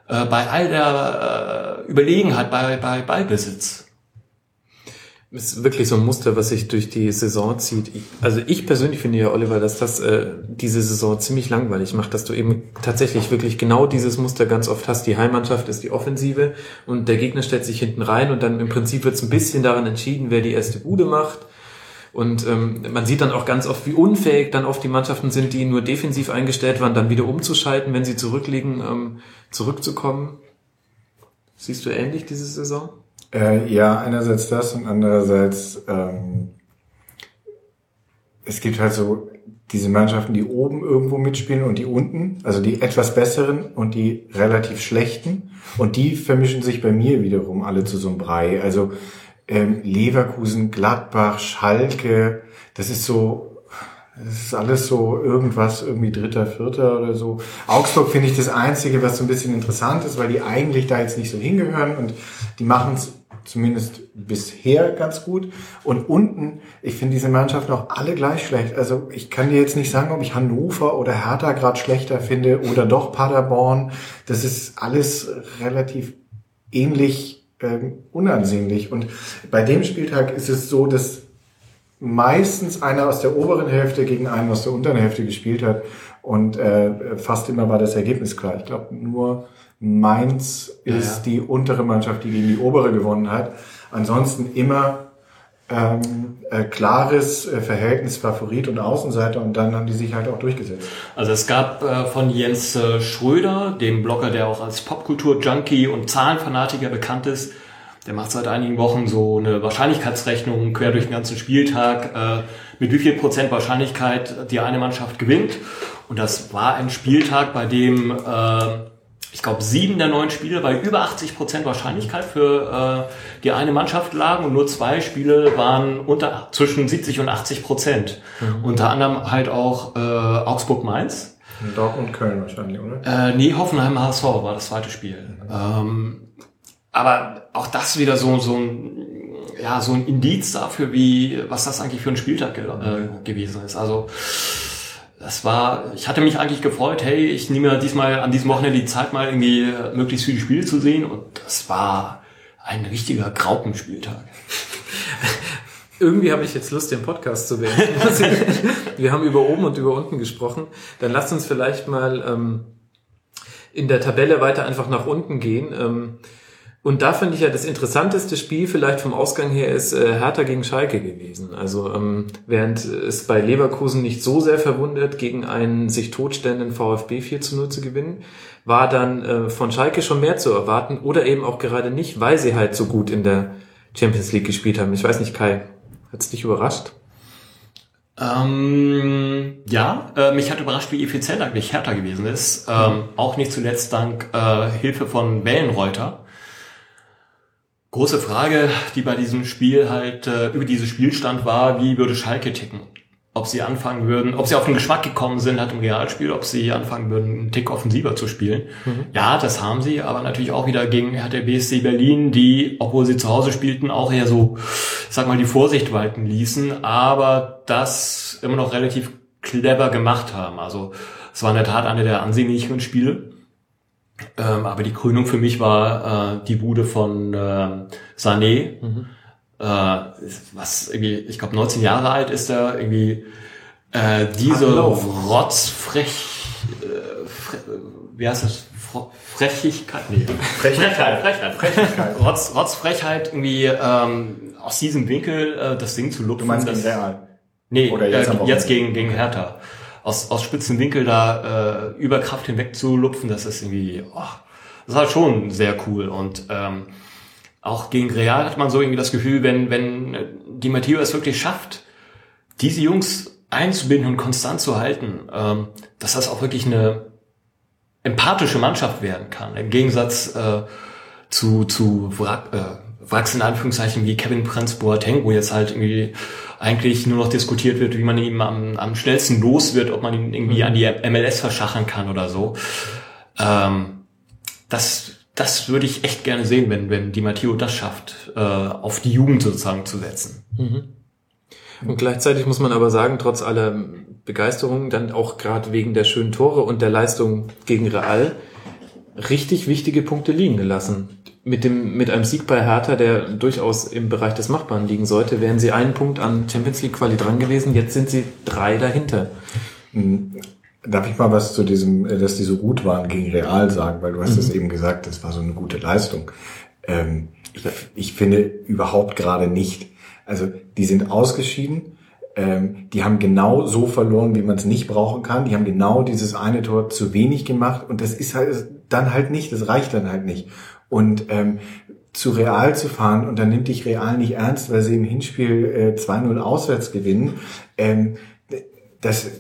[SPEAKER 3] äh, bei all der äh, Überlegenheit bei, bei Ballbesitz.
[SPEAKER 1] ist wirklich so ein Muster, was sich durch die Saison zieht. Also ich persönlich finde ja, Oliver, dass das äh, diese Saison ziemlich langweilig macht, dass du eben tatsächlich wirklich genau dieses Muster ganz oft hast. Die Heimmannschaft ist die Offensive und der Gegner stellt sich hinten rein und dann im Prinzip wird es ein bisschen daran entschieden, wer die erste Bude macht. Und ähm, man sieht dann auch ganz oft, wie unfähig dann oft die Mannschaften sind, die nur defensiv eingestellt waren, dann wieder umzuschalten, wenn sie zurückliegen, ähm, zurückzukommen. Siehst du ähnlich diese Saison?
[SPEAKER 2] Äh, ja, einerseits das und andererseits ähm, es gibt halt so diese Mannschaften, die oben irgendwo mitspielen und die unten, also die etwas besseren und die relativ schlechten. Und die vermischen sich bei mir wiederum alle zu so einem Brei. Also ähm, Leverkusen, Gladbach, Schalke, das ist so, das ist alles so irgendwas, irgendwie dritter, vierter oder so. Augsburg finde ich das Einzige, was so ein bisschen interessant ist, weil die eigentlich da jetzt nicht so hingehören und die machen es zumindest bisher ganz gut. Und unten, ich finde diese Mannschaften auch alle gleich schlecht. Also ich kann dir jetzt nicht sagen, ob ich Hannover oder Hertha gerade schlechter finde oder doch Paderborn. Das ist alles relativ ähnlich ähm, unansehnlich. Und bei dem Spieltag ist es so, dass meistens einer aus der oberen Hälfte gegen einen aus der unteren Hälfte gespielt hat. Und äh, fast immer war das Ergebnis klar. Ich glaube, nur Mainz ist ja. die untere Mannschaft, die gegen die obere gewonnen hat. Ansonsten immer ähm, äh, klares äh, Verhältnis Favorit und Außenseiter und dann haben die sich halt auch durchgesetzt.
[SPEAKER 3] Also es gab äh, von Jens äh, Schröder, dem Blogger, der auch als Popkultur-Junkie und Zahlenfanatiker bekannt ist, der macht seit einigen Wochen so eine Wahrscheinlichkeitsrechnung quer durch den ganzen Spieltag, äh, mit wie viel Prozent Wahrscheinlichkeit die eine Mannschaft gewinnt. Und das war ein Spieltag, bei dem äh, ich glaube, sieben der neun Spiele bei über 80 Prozent Wahrscheinlichkeit für äh, die eine Mannschaft lagen und nur zwei Spiele waren unter zwischen 70 und 80 Prozent. Mhm. Unter anderem halt auch äh, Augsburg-Mainz.
[SPEAKER 2] Dortmund Köln wahrscheinlich, oder?
[SPEAKER 3] Äh, nee, Hoffenheim HSV war das zweite Spiel. Mhm. Ähm, aber auch das wieder so, so ein ja, so ein Indiz dafür, wie, was das eigentlich für ein Spieltag ge äh, gewesen ist. Also, das war, ich hatte mich eigentlich gefreut, hey, ich nehme diesmal an diesem Wochenende die Zeit, mal irgendwie äh, möglichst viele Spiele zu sehen und das war ein richtiger Graupenspieltag.
[SPEAKER 1] Irgendwie habe ich jetzt Lust, den Podcast zu beenden. Wir haben über oben und über unten gesprochen. Dann lasst uns vielleicht mal ähm, in der Tabelle weiter einfach nach unten gehen. Ähm, Und da finde ich ja das interessanteste Spiel vielleicht vom Ausgang her ist äh, Hertha gegen Schalke gewesen. Also ähm, während es bei Leverkusen nicht so sehr verwundert, gegen einen sich totstellenden VfB 4 zu 0 zu gewinnen, war dann äh, von Schalke schon mehr zu erwarten oder eben auch gerade nicht, weil sie halt so gut in der Champions League gespielt haben. Ich weiß nicht, Kai, hat's dich überrascht?
[SPEAKER 3] Ähm, ja, äh, mich hat überrascht, wie effizient eigentlich Hertha gewesen ist. Ähm, auch nicht zuletzt dank äh, Hilfe von Wellenreuter. Große Frage, die bei diesem Spiel halt äh, über dieses Spielstand war, wie würde Schalke ticken? Ob sie anfangen würden, ob sie auf den Geschmack gekommen sind, hat im Realspiel, ob sie anfangen würden, einen Tick offensiver zu spielen. Mhm. Ja, das haben sie, aber natürlich auch wieder gegen der BSC Berlin, die, obwohl sie zu Hause spielten, auch eher so, sag mal, die Vorsicht walten ließen, aber das immer noch relativ clever gemacht haben. Also es war in der Tat eine der ansehnlicheren Spiele. Ähm, aber die Krönung für mich war äh, die Bude von äh, Sané. Mhm äh, was irgendwie, ich glaube 19 Jahre alt ist er, irgendwie äh, diese rotzfrech, äh, fre wie heißt das? Frechigkeit, nee. Frechheit, Frechheit, Frechigkeit. Rotz, Rotzfrechheit, irgendwie ähm, aus diesem Winkel äh, das Ding zu lupfen.
[SPEAKER 2] Du meinst gegen Real?
[SPEAKER 3] Nee, Oder jetzt, äh, jetzt gegen, gegen Hertha. Aus, aus spitzen Winkel da äh, über Kraft hinweg zu lupfen, das ist irgendwie, oh, das war schon sehr cool. Und ähm, auch gegen Real hat man so irgendwie das Gefühl, wenn, wenn die Matteo es wirklich schafft, diese Jungs einzubinden und konstant zu halten, ähm, dass das auch wirklich eine empathische Mannschaft werden kann. Im Gegensatz äh, zu, zu Wrack, äh, Wracks in Anführungszeichen wie Kevin Prince Boateng, wo jetzt halt irgendwie eigentlich nur noch diskutiert wird, wie man ihn am, am schnellsten los wird, ob man ihn irgendwie mhm. an die MLS verschachern kann oder so. Ähm, das das würde ich echt gerne sehen, wenn, wenn Di Matteo das schafft, äh, auf die Jugend sozusagen zu setzen. Mhm.
[SPEAKER 1] Und gleichzeitig muss man aber sagen, trotz aller Begeisterung, dann auch gerade wegen der schönen Tore und der Leistung gegen Real, richtig wichtige Punkte liegen gelassen. Mit dem, mit einem Sieg bei Hertha, der durchaus im Bereich des Machbaren liegen sollte, wären sie einen Punkt an Champions League Quali dran gewesen. Jetzt sind sie drei dahinter.
[SPEAKER 2] Mhm. Darf ich mal was zu diesem, äh, dass die so gut waren gegen Real sagen, weil du hast es mhm. eben gesagt, das war so eine gute Leistung. Ähm, ich, ich finde überhaupt gerade nicht. Also die sind ausgeschieden, ähm, die haben genau so verloren, wie man es nicht brauchen kann. Die haben genau dieses eine Tor zu wenig gemacht und das ist halt dann halt nicht, das reicht dann halt nicht. Und ähm, zu Real zu fahren und dann nimmt dich Real nicht ernst, weil sie im Hinspiel äh, 2-0 auswärts gewinnen. Ähm, das,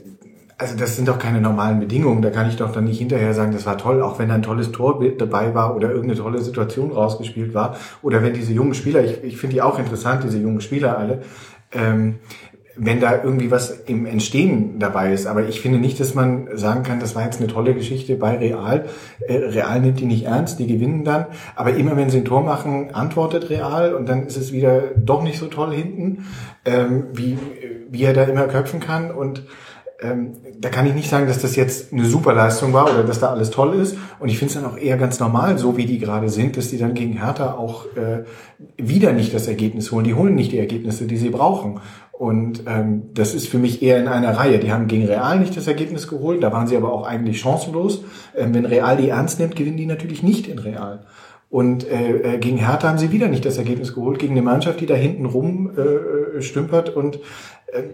[SPEAKER 2] also das sind doch keine normalen Bedingungen. Da kann ich doch dann nicht hinterher sagen, das war toll, auch wenn ein tolles Tor dabei war oder irgendeine tolle Situation rausgespielt war. Oder wenn diese jungen Spieler, ich, ich finde die auch interessant, diese jungen Spieler alle, ähm, wenn da irgendwie was im Entstehen dabei ist. Aber ich finde nicht, dass man sagen kann, das war jetzt eine tolle Geschichte bei Real. Äh, Real nimmt die nicht ernst, die gewinnen dann. Aber immer wenn sie ein Tor machen, antwortet Real und dann ist es wieder doch nicht so toll hinten, ähm, wie, wie er da immer köpfen kann. Und ähm, da kann ich nicht sagen, dass das jetzt eine super Leistung war oder dass da alles toll ist. Und ich finde es dann auch eher ganz normal, so wie die gerade sind, dass die dann gegen Hertha auch äh, wieder nicht das Ergebnis holen. Die holen nicht die Ergebnisse, die sie brauchen. Und ähm, das ist für mich eher in einer Reihe. Die haben gegen Real nicht das Ergebnis geholt, da waren sie aber auch eigentlich chancenlos. Ähm, wenn Real die ernst nimmt, gewinnen die natürlich nicht in Real. Und äh, äh gegen Hertha haben sie wieder nicht das Ergebnis geholt, gegen eine Mannschaft, die da hinten rum äh, äh stümpert und äh,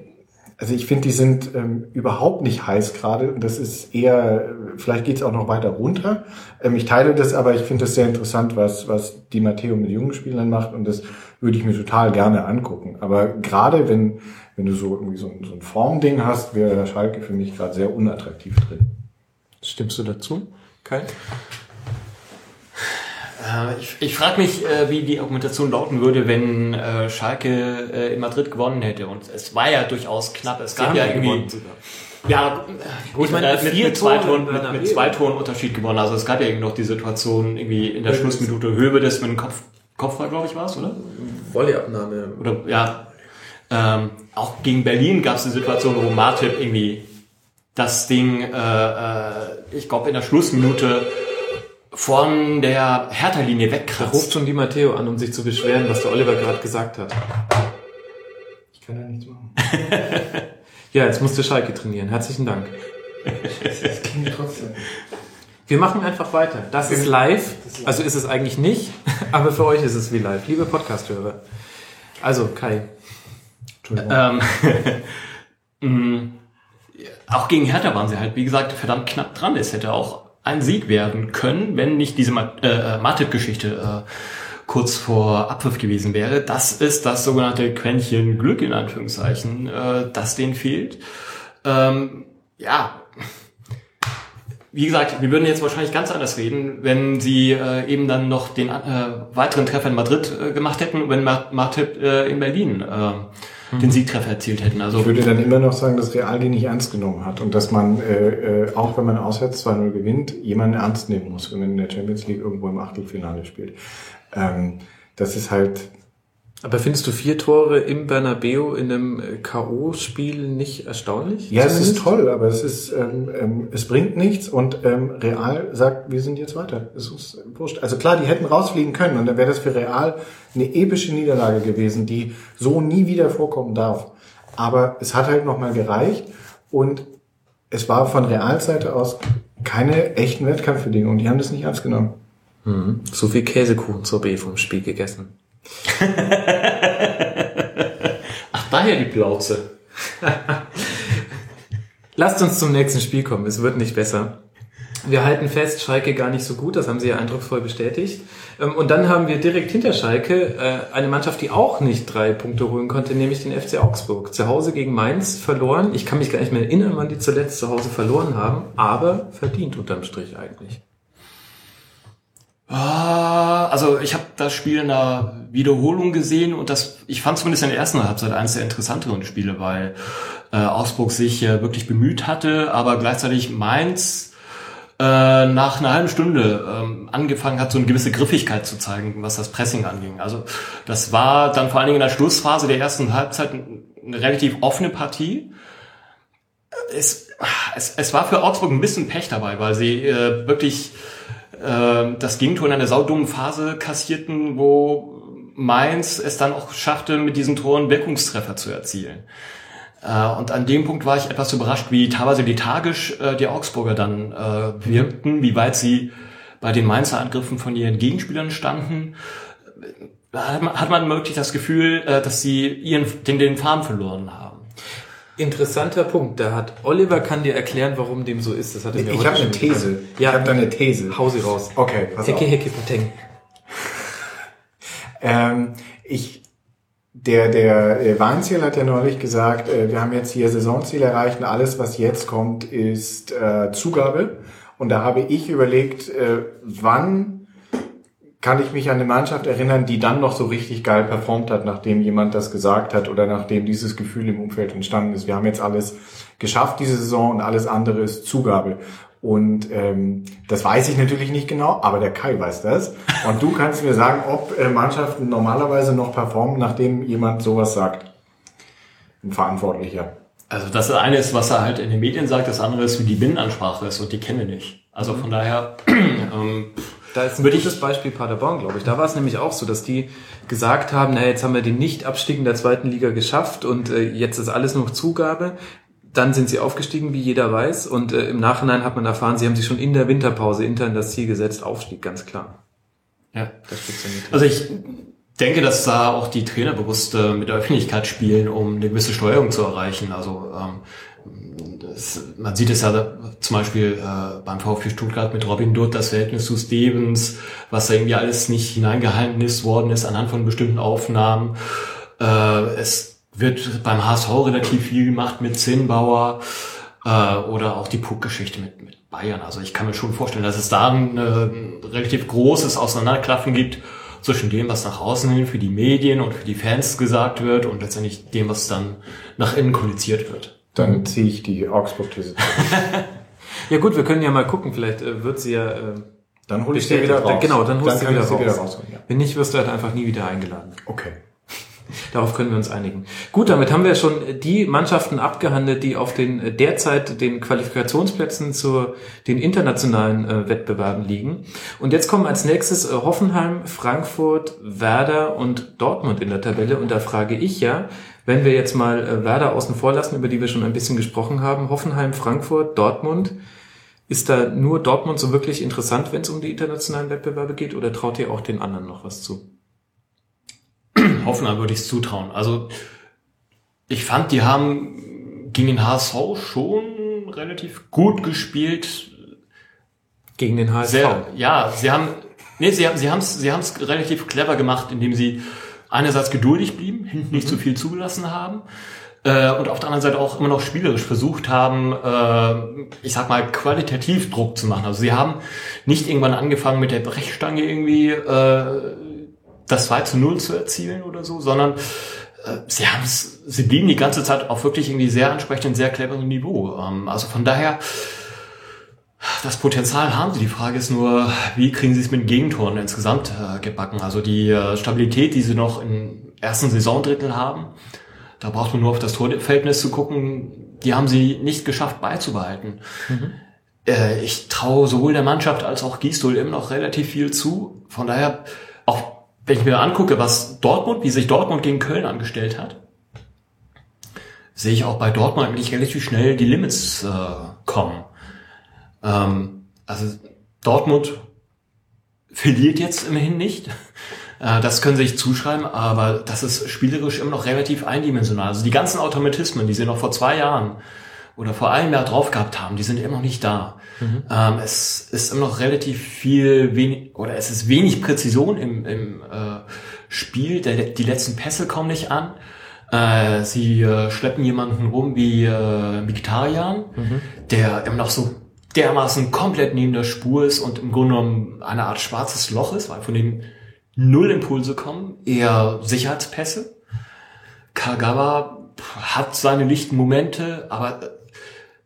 [SPEAKER 2] also ich finde, die sind ähm, überhaupt nicht heiß gerade. Und das ist eher, vielleicht geht es auch noch weiter runter. Ähm, ich teile das, aber ich finde das sehr interessant, was, was die Matteo mit jungen Spielern macht. Und das würde ich mir total gerne angucken. Aber gerade wenn, wenn du so irgendwie so ein, so ein Formding hast, wäre der Schalke für mich gerade sehr unattraktiv drin.
[SPEAKER 1] Stimmst du dazu? Kai?
[SPEAKER 3] Äh, ich, ich frage mich, äh, wie die Argumentation lauten würde, wenn äh, Schalke äh, in Madrid gewonnen hätte. Und es war ja durchaus knapp. Es gab ja irgendwie. Ja, gut, ich meine, mit, mit, zwei Toren, mit, mit zwei Toren Unterschied gewonnen. Also es gab ja irgendwie noch die Situation irgendwie in der Schlussminute Höhe des mit dem Kopf, Kopfball, glaube ich, war es, oder?
[SPEAKER 1] Volleyabnahme.
[SPEAKER 3] Oder ja. Ähm, auch gegen Berlin gab es eine Situation, wo Martip irgendwie das Ding, äh, äh, ich glaube, in der Schlussminute von der Hertha-Linie wegkratzt.
[SPEAKER 1] Da ruft schon die Matteo an, um sich zu beschweren, was der Oliver gerade gesagt hat.
[SPEAKER 2] Ich kann ja nichts machen.
[SPEAKER 1] ja, jetzt musste Schalke trainieren. Herzlichen Dank.
[SPEAKER 2] Das klingt trotzdem.
[SPEAKER 1] Wir machen einfach weiter. Das ist live. Also ist es eigentlich nicht, aber für euch ist es wie live. Liebe Podcast-Hörer. Also, Kai.
[SPEAKER 3] Ähm, mh, auch gegen Hertha waren sie halt, wie gesagt, verdammt knapp dran. Es hätte auch ein Sieg werden können, wenn nicht diese Mat äh, Matip-Geschichte äh, kurz vor Abpfiff gewesen wäre. Das ist das sogenannte Quäntchen Glück in Anführungszeichen, äh, das denen fehlt. Ähm, ja, wie gesagt, wir würden jetzt wahrscheinlich ganz anders reden, wenn sie äh, eben dann noch den äh, weiteren Treffer in Madrid äh, gemacht hätten und wenn Matip äh, in Berlin äh, mhm. den Siegtreffer erzielt hätten.
[SPEAKER 2] Also ich würde dann immer noch sagen, dass Real die nicht ernst genommen hat und dass man, äh, äh, auch wenn man auswärts 2-0 gewinnt, jemanden ernst nehmen muss, wenn man in der Champions League irgendwo im Achtelfinale spielt. Ähm, das ist halt
[SPEAKER 1] aber findest du vier Tore im Bernabeu in einem äh, K.O.-Spiel nicht erstaunlich?
[SPEAKER 2] Ja, es ist toll, aber es ist, ähm, ähm, es bringt nichts und ähm, Real sagt, wir sind jetzt weiter. Es ist wurscht. Also klar, die hätten rausfliegen können und dann wäre das für Real eine epische Niederlage gewesen, die so nie wieder vorkommen darf. Aber es hat halt nochmal gereicht und es war von Realseite aus keine echten Wettkampfbedingungen. Die haben das nicht ernst genommen.
[SPEAKER 1] Mhm. So viel Käsekuchen zur B vom Spiel gegessen.
[SPEAKER 3] Ach, daher die Plauze.
[SPEAKER 1] Lasst uns zum nächsten Spiel kommen. Es wird nicht besser. Wir halten fest, Schalke gar nicht so gut, das haben sie ja eindrucksvoll bestätigt. Ähm, und dann haben wir direkt hinter Schalke äh, eine Mannschaft, die auch nicht drei Punkte holen konnte, nämlich den FC Augsburg. Zu Hause gegen Mainz verloren. Ich kann mich gar nicht mehr erinnern, wann die zuletzt zu Hause verloren haben, aber verdient unterm Strich eigentlich.
[SPEAKER 3] Ah, also ich habe das Spiel in der Wiederholung gesehen und das, ich fand zumindest in der ersten Halbzeit eines der interessanteren Spiele, weil äh, Augsburg sich äh, wirklich bemüht hatte, aber gleichzeitig Mainz äh, nach einer halben Stunde ähm, angefangen hat, so eine gewisse Griffigkeit zu zeigen, was das Pressing anging. Also das war dann vor allen Dingen in der Schlussphase der ersten Halbzeit eine relativ offene Partie. Es, es, es war für Augsburg ein bisschen Pech dabei, weil sie äh, wirklich äh, das Gegentor in einer saudummen Phase kassierten, wo Mainz es dann auch schaffte, mit diesen Toren Wirkungstreffer zu erzielen. Äh, und an dem Punkt war ich etwas überrascht, wie teilweise lethargisch äh, die Augsburger dann äh, wirkten, wie weit sie bei den Mainzer Angriffen von ihren Gegenspielern standen. Da hat man wirklich das Gefühl, äh, dass sie ihren, den, den Farm verloren haben.
[SPEAKER 1] Interessanter Punkt. Da hat Oliver kann dir erklären, warum dem so ist. Das hat
[SPEAKER 2] er mir ich habe eine These. Ja, ich habe da eine These.
[SPEAKER 1] Hau sie raus.
[SPEAKER 2] Okay, pass
[SPEAKER 1] Hecke, auf. Hecke, Pateng.
[SPEAKER 2] Ähm, ich, der, der Weinziel hat ja neulich gesagt, äh, wir haben jetzt hier Saisonziel erreicht und alles, was jetzt kommt, ist äh, Zugabe. Und da habe ich überlegt, äh, wann kann ich mich an eine Mannschaft erinnern, die dann noch so richtig geil performt hat, nachdem jemand das gesagt hat oder nachdem dieses Gefühl im Umfeld entstanden ist. Wir haben jetzt alles geschafft diese Saison und alles andere ist Zugabe. Und ähm, das weiß ich natürlich nicht genau, aber der Kai weiß das. Und du kannst mir sagen, ob äh, Mannschaften normalerweise noch performen, nachdem jemand sowas sagt. Ein Verantwortlicher.
[SPEAKER 3] Also das eine ist, was er halt in den Medien sagt, das andere ist, wie die Binnenansprache ist und die kenne ich nicht. Also von daher ähm,
[SPEAKER 1] da ist ein Würde gutes Beispiel Paderborn, glaube ich. Da war es nämlich auch so, dass die gesagt haben, na jetzt haben wir den Nicht-Abstieg in der zweiten Liga geschafft und äh, jetzt ist alles noch Zugabe. Dann sind sie aufgestiegen, wie jeder weiß. Und äh, im Nachhinein hat man erfahren, sie haben sich schon in der Winterpause intern das Ziel gesetzt, Aufstieg, ganz klar.
[SPEAKER 3] Ja, das funktioniert. Also ich denke, dass da auch die Trainer bewusst äh, mit der Öffentlichkeit spielen, um eine gewisse Steuerung zu erreichen. Also ähm, das, man sieht es ja zum Beispiel äh, beim VfB Stuttgart mit Robin Dutt, das Verhältnis zu Stevens, was da irgendwie alles nicht hineingeheimnis worden ist anhand von bestimmten Aufnahmen. Äh, es wird beim HSV relativ viel gemacht mit Zinnbauer äh, oder auch die Puck-Geschichte mit, mit Bayern. Also ich kann mir schon vorstellen, dass es da ein äh, relativ großes Auseinanderklaffen gibt zwischen dem, was nach außen hin für die Medien und für die Fans gesagt wird und letztendlich dem, was dann nach innen kommuniziert wird.
[SPEAKER 2] Dann ziehe ich die Augsburg-These.
[SPEAKER 1] ja gut, wir können ja mal gucken, vielleicht äh, wird sie ja... Äh,
[SPEAKER 2] dann hol ich sie wieder raus.
[SPEAKER 1] Genau, dann holst du sie wieder, raus. wieder raus. Ja. Wenn nicht, wirst du halt einfach nie wieder eingeladen.
[SPEAKER 2] Okay.
[SPEAKER 1] Darauf können wir uns einigen. Gut, damit haben wir schon die Mannschaften abgehandelt, die auf den äh, derzeit den Qualifikationsplätzen zu den internationalen äh, Wettbewerben liegen. Und jetzt kommen als nächstes äh, Hoffenheim, Frankfurt, Werder und Dortmund in der Tabelle. Und da frage ich ja, wenn wir jetzt mal äh, Werder außen vor lassen, über die wir schon ein bisschen gesprochen haben, Hoffenheim, Frankfurt, Dortmund, Ist da nur Dortmund so wirklich interessant, wenn es um die internationalen Wettbewerbe geht, oder traut ihr auch den anderen noch was zu?
[SPEAKER 3] Hoffenheim würde ich es zutrauen. Also ich fand, die haben gegen den HSV schon relativ gut gespielt.
[SPEAKER 1] Gegen den HSV?
[SPEAKER 3] Sehr, ja, sie haben, nee, sie haben, sie haben es, sie haben es relativ clever gemacht, indem sie einerseits geduldig blieben, hinten nicht zu viel zugelassen haben äh, und auf der anderen Seite auch immer noch spielerisch versucht haben, äh, ich sag mal, qualitativ Druck zu machen. Also sie haben nicht irgendwann angefangen mit der Brechstange irgendwie äh, das 2 zu 0 zu erzielen oder so, sondern äh, sie haben es, sie blieben die ganze Zeit auf wirklich irgendwie sehr ansprechenden, sehr cleveren Niveau. Ähm, also von daher, das Potenzial haben sie. Die Frage ist nur, wie kriegen sie es mit Gegentoren insgesamt äh, gebacken? Also die äh, Stabilität, die sie noch im ersten Saisondrittel haben, da braucht man nur auf das Torverhältnis zu gucken, die haben sie nicht geschafft beizubehalten. Mhm. Äh, ich traue sowohl der Mannschaft als auch Gistol immer noch relativ viel zu. Von daher, auch wenn ich mir angucke, was Dortmund, wie sich Dortmund gegen Köln angestellt hat, sehe ich auch bei Dortmund eigentlich relativ schnell die Limits äh, kommen. Ähm, also Dortmund verliert jetzt immerhin nicht. Äh, das können sie sich zuschreiben, aber das ist spielerisch immer noch relativ eindimensional. Also die ganzen Automatismen, die sie noch vor zwei Jahren oder vor einem Jahr drauf gehabt haben, die sind immer noch nicht da. Mhm. Ähm, es ist immer noch relativ viel wenig oder es ist wenig Präzision im, im äh, Spiel. Der, die letzten Pässe kommen nicht an. Äh, sie äh, schleppen jemanden rum wie äh, Mkhitaryan, mhm. der immer noch so dermaßen komplett neben der Spur ist und im Grunde genommen eine Art schwarzes Loch ist, weil von dem null Impulse kommen, eher Sicherheitspässe. Kagawa hat seine lichten Momente, aber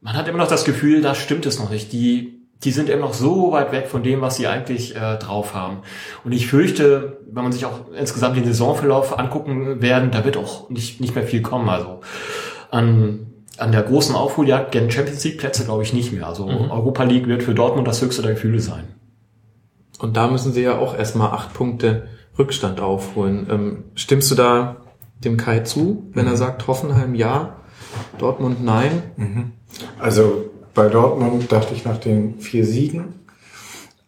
[SPEAKER 3] man hat immer noch das Gefühl, da stimmt es noch nicht. Die, die sind immer noch so weit weg von dem, was sie eigentlich äh, drauf haben. Und ich fürchte, wenn man sich auch insgesamt den Saisonverlauf angucken werden, da wird auch nicht, nicht mehr viel kommen. Also an, an der großen Aufholjagd gegen Champions League Plätze glaube ich nicht mehr. Also mhm. Europa League wird für Dortmund das höchste der Gefühle sein.
[SPEAKER 1] Und da müssen sie ja auch erstmal acht Punkte Rückstand aufholen. Ähm, stimmst du da dem Kai zu, wenn mhm. er sagt Hoffenheim ja, Dortmund nein?
[SPEAKER 2] Mhm. Also bei Dortmund dachte ich nach den vier Siegen,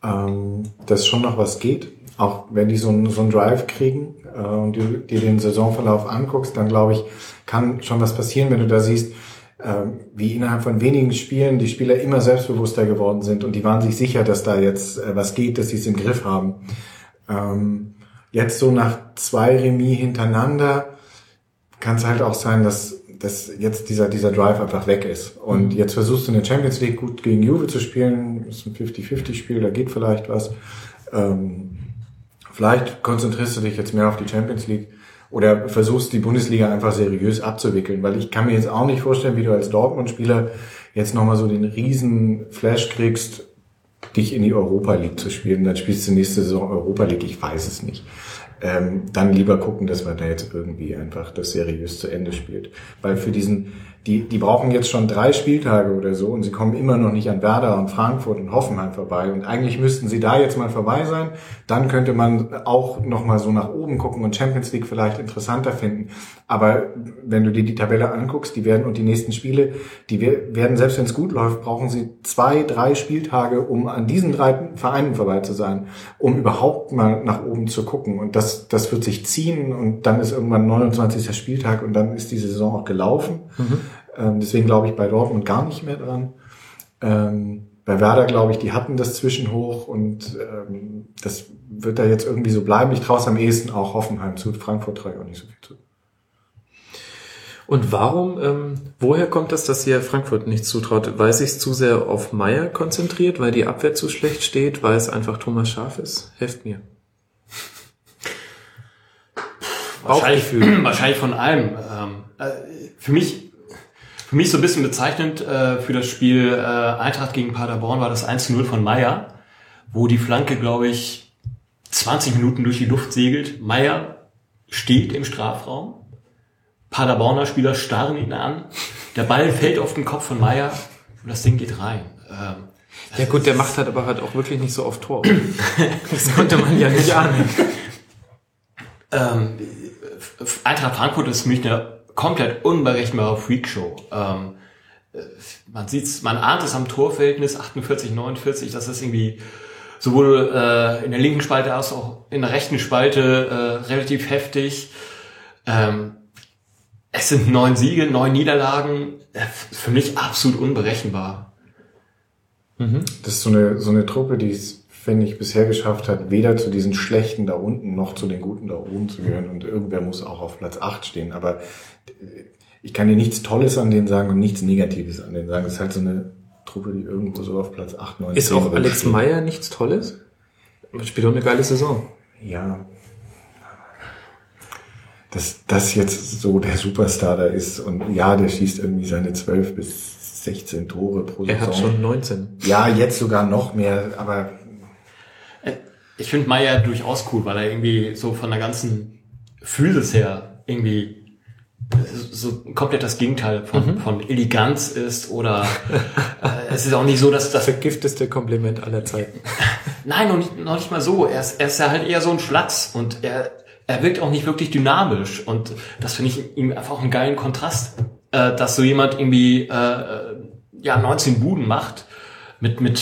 [SPEAKER 2] ähm, dass schon noch was geht. Auch wenn die so einen, so einen Drive kriegen äh, und du dir den Saisonverlauf anguckst, dann glaube ich, kann schon was passieren, wenn du da siehst, äh, wie innerhalb von wenigen Spielen die Spieler immer selbstbewusster geworden sind und die waren sich sicher, dass da jetzt äh, was geht, dass sie es im Griff haben. Ähm, jetzt so nach zwei Remis hintereinander kann es halt auch sein, dass dass jetzt dieser, dieser Drive einfach weg ist. Und mhm. jetzt versuchst du in der Champions League gut gegen Juve zu spielen. Das ist ein 50-50-Spiel, da geht vielleicht was. Ähm, vielleicht konzentrierst du dich jetzt mehr auf die Champions League oder versuchst die Bundesliga einfach seriös abzuwickeln, weil ich kann mir jetzt auch nicht vorstellen, wie du als Dortmund-Spieler jetzt nochmal so den riesen Flash kriegst, dich in die Europa League zu spielen. Dann spielst du nächste Saison Europa League, ich weiß es nicht ähm, dann lieber gucken, dass man da jetzt irgendwie einfach das seriös zu Ende spielt. Weil für diesen die, die brauchen jetzt schon drei Spieltage oder so und sie kommen immer noch nicht an Werder und Frankfurt und Hoffenheim vorbei. Und eigentlich müssten sie da jetzt mal vorbei sein. Dann könnte man auch noch mal so nach oben gucken und Champions League vielleicht interessanter finden. Aber wenn du dir die Tabelle anguckst, die werden und die nächsten Spiele, die werden, selbst wenn es gut läuft, brauchen sie zwei, drei Spieltage, um an diesen drei Vereinen vorbei zu sein, um überhaupt mal nach oben zu gucken. Und das, das wird sich ziehen und dann ist irgendwann 29. Spieltag und dann ist die Saison auch gelaufen. Mhm. Ähm, deswegen glaube ich bei Dortmund gar nicht mehr dran. Ähm, bei Werder glaube ich, die hatten das Zwischenhoch und ähm, das wird da jetzt irgendwie so bleiben. Ich traue es am ehesten auch Hoffenheim zu. Frankfurt traue ich auch nicht so viel zu.
[SPEAKER 1] Und warum, ähm, woher kommt das, dass ihr Frankfurt nicht zutraut? Weil sich zu sehr auf Meier konzentriert, weil die Abwehr zu schlecht steht, weil es einfach Thomas Schaf ist? Helft mir.
[SPEAKER 3] Wahrscheinlich, wahrscheinlich von allem. Ähm, äh, für mich für mich so ein bisschen bezeichnend äh, für das Spiel äh, Eintracht gegen Paderborn war das 1-0 von Meier, wo die Flanke, glaube ich, 20 Minuten durch die Luft segelt. Meier steht im Strafraum. Paderborner Spieler starren ihn an. Der Ball fällt auf den Kopf von Meier und das Ding geht rein. Ähm,
[SPEAKER 1] ja gut, der macht halt aber halt auch wirklich nicht so oft Tor. das konnte man ja nicht ahnen.
[SPEAKER 3] Ähm, Eintracht Frankfurt ist für mich eine komplett unberechenbare Freakshow. Ähm, man sieht's, man ahnt es am Torverhältnis 48, 49, dass das irgendwie sowohl äh, in der linken Spalte als auch in der rechten Spalte äh, relativ heftig. Ähm, es sind neun Siege, neun Niederlagen. Äh, für mich absolut unberechenbar.
[SPEAKER 2] Mhm. Das ist so eine, so eine Truppe, die es, finde ich, bisher geschafft hat, weder zu diesen Schlechten da unten noch zu den Guten da oben zu gehören. Und irgendwer muss auch auf Platz acht stehen. Aber ich kann dir nichts Tolles an denen sagen und nichts Negatives an denen sagen. Es ist halt so eine Truppe, die irgendwo so auf Platz 8, 9,
[SPEAKER 1] Ist auch Alex steht. Meyer nichts Tolles? Spielt auch eine geile Saison.
[SPEAKER 2] Ja. Dass das jetzt so der Superstar da ist und ja, der schießt irgendwie seine 12 bis 16 Tore pro
[SPEAKER 1] Saison. Er hat schon 19.
[SPEAKER 2] Ja, jetzt sogar noch mehr, aber
[SPEAKER 3] äh, ich finde Meyer durchaus cool, weil er irgendwie so von der ganzen Physis her irgendwie so komplett das Gegenteil von, mhm. von Eleganz ist oder äh, es ist auch nicht so, dass das
[SPEAKER 1] vergifteste Kompliment aller Zeiten.
[SPEAKER 3] Nein, noch nicht, noch nicht mal so. Er ist, er ist ja halt eher so ein Schlacks und er, er wirkt auch nicht wirklich dynamisch und das finde ich ihm einfach einen geilen Kontrast, äh, dass so jemand irgendwie äh, äh ja 19 Buden macht mit mit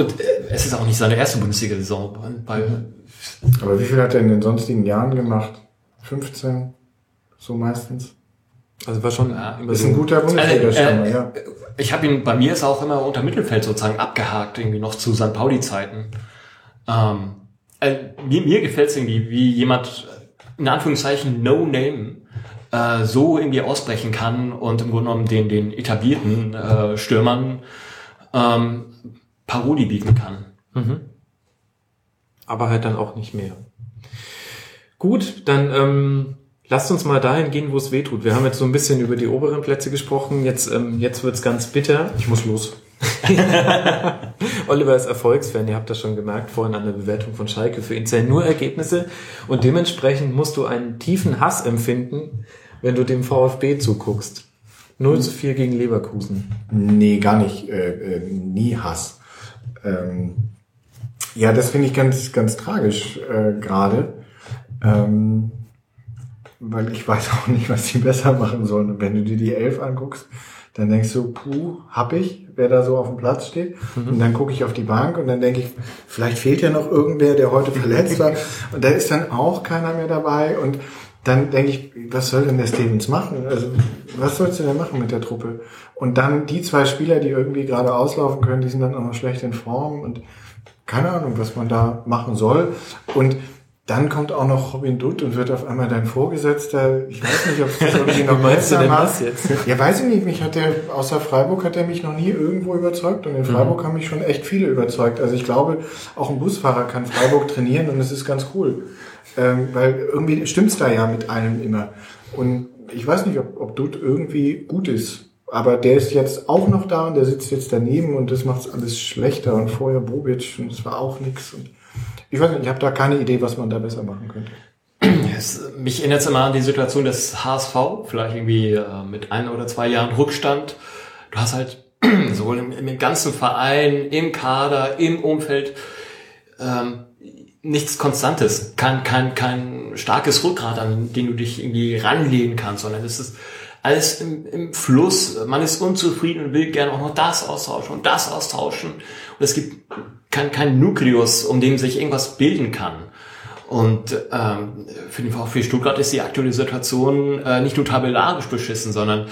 [SPEAKER 3] und äh, es ist auch nicht seine erste Bundesliga-Saison.
[SPEAKER 2] Aber wie viel hat er in den sonstigen Jahren gemacht? 15, so meistens.
[SPEAKER 1] Also war schon ja,
[SPEAKER 2] ist ein guter Bundesliga-Stürmer,
[SPEAKER 3] äh, äh, ja. Ich habe ihn, bei mir ist er auch immer unter Mittelfeld sozusagen abgehakt, irgendwie noch zu St. Pauli-Zeiten. Ähm, äh, mir, mir gefällt es irgendwie, wie jemand, in Anführungszeichen, No Name, äh, so irgendwie ausbrechen kann und im Grunde genommen den, den etablierten äh, Stürmern ähm, Paroli bieten kann. Mhm.
[SPEAKER 1] Aber halt dann auch nicht mehr. Gut, dann ähm, lasst uns mal dahin gehen, wo es weh tut. Wir haben jetzt so ein bisschen über die oberen Plätze gesprochen. Jetzt, ähm, jetzt wird's ganz bitter.
[SPEAKER 2] Ich muss los.
[SPEAKER 1] Oliver ist Erfolgsfan, ihr habt das schon gemerkt vorhin an der Bewertung von Schalke. Für ihn zählen nur Ergebnisse und dementsprechend musst du einen tiefen Hass empfinden, wenn du dem VfB zuguckst. 0 zu 4 gegen Leverkusen.
[SPEAKER 2] Nee, gar nicht. Äh, äh, nie Hass. Ähm, ja, das finde ich ganz, ganz tragisch äh, gerade. Ähm, weil ich weiß auch nicht, was die besser machen sollen. Und wenn du dir die Elf anguckst, dann denkst du, puh, hab ich, wer da so auf dem Platz steht. Mhm. Und dann gucke ich auf die Bank und dann denke ich, vielleicht fehlt ja noch irgendwer, der heute verletzt war. Und da ist dann auch keiner mehr dabei. Und dann denke ich, was soll denn der Stevens machen? Also, was sollst du denn machen mit der Truppe? Und dann die zwei Spieler, die irgendwie gerade auslaufen können, die sind dann auch noch schlecht in Form und keine Ahnung, was man da machen soll. Und dann kommt auch noch Robin Dutt und wird auf einmal dein Vorgesetzter. Ich weiß nicht, ob es das irgendwie noch meinst du denn macht. jetzt? Ja, weiß ich nicht. Mich hat der, außer Freiburg hat er mich noch nie irgendwo überzeugt. Und in Freiburg mhm. haben mich schon echt viele überzeugt. Also ich glaube, auch ein Busfahrer kann Freiburg trainieren und es ist ganz cool. Ähm, weil irgendwie stimmt's da ja mit einem immer. Und ich weiß nicht, ob, ob Dutt irgendwie gut ist. Aber der ist jetzt auch noch da und der sitzt jetzt daneben und das macht alles schlechter. Und vorher Bobic und es war auch nix. Ich weiß nicht, ich habe da keine Idee, was man da besser machen könnte.
[SPEAKER 3] Es, mich erinnert es immer an die Situation des HSV, vielleicht irgendwie äh, mit ein oder zwei Jahren Rückstand. Du hast halt sowohl im, im ganzen Verein, im Kader, im Umfeld ähm, nichts Konstantes, kein, kein, kein starkes Rückgrat, an den du dich irgendwie ranlehnen kannst, sondern es ist alles im, im Fluss. Man ist unzufrieden und will gerne auch noch das austauschen und das austauschen. Und es gibt kein, kein Nukleus, um dem sich irgendwas bilden kann. Und ähm, für den VfB Stuttgart ist die aktuelle Situation äh, nicht nur tabellarisch beschissen, sondern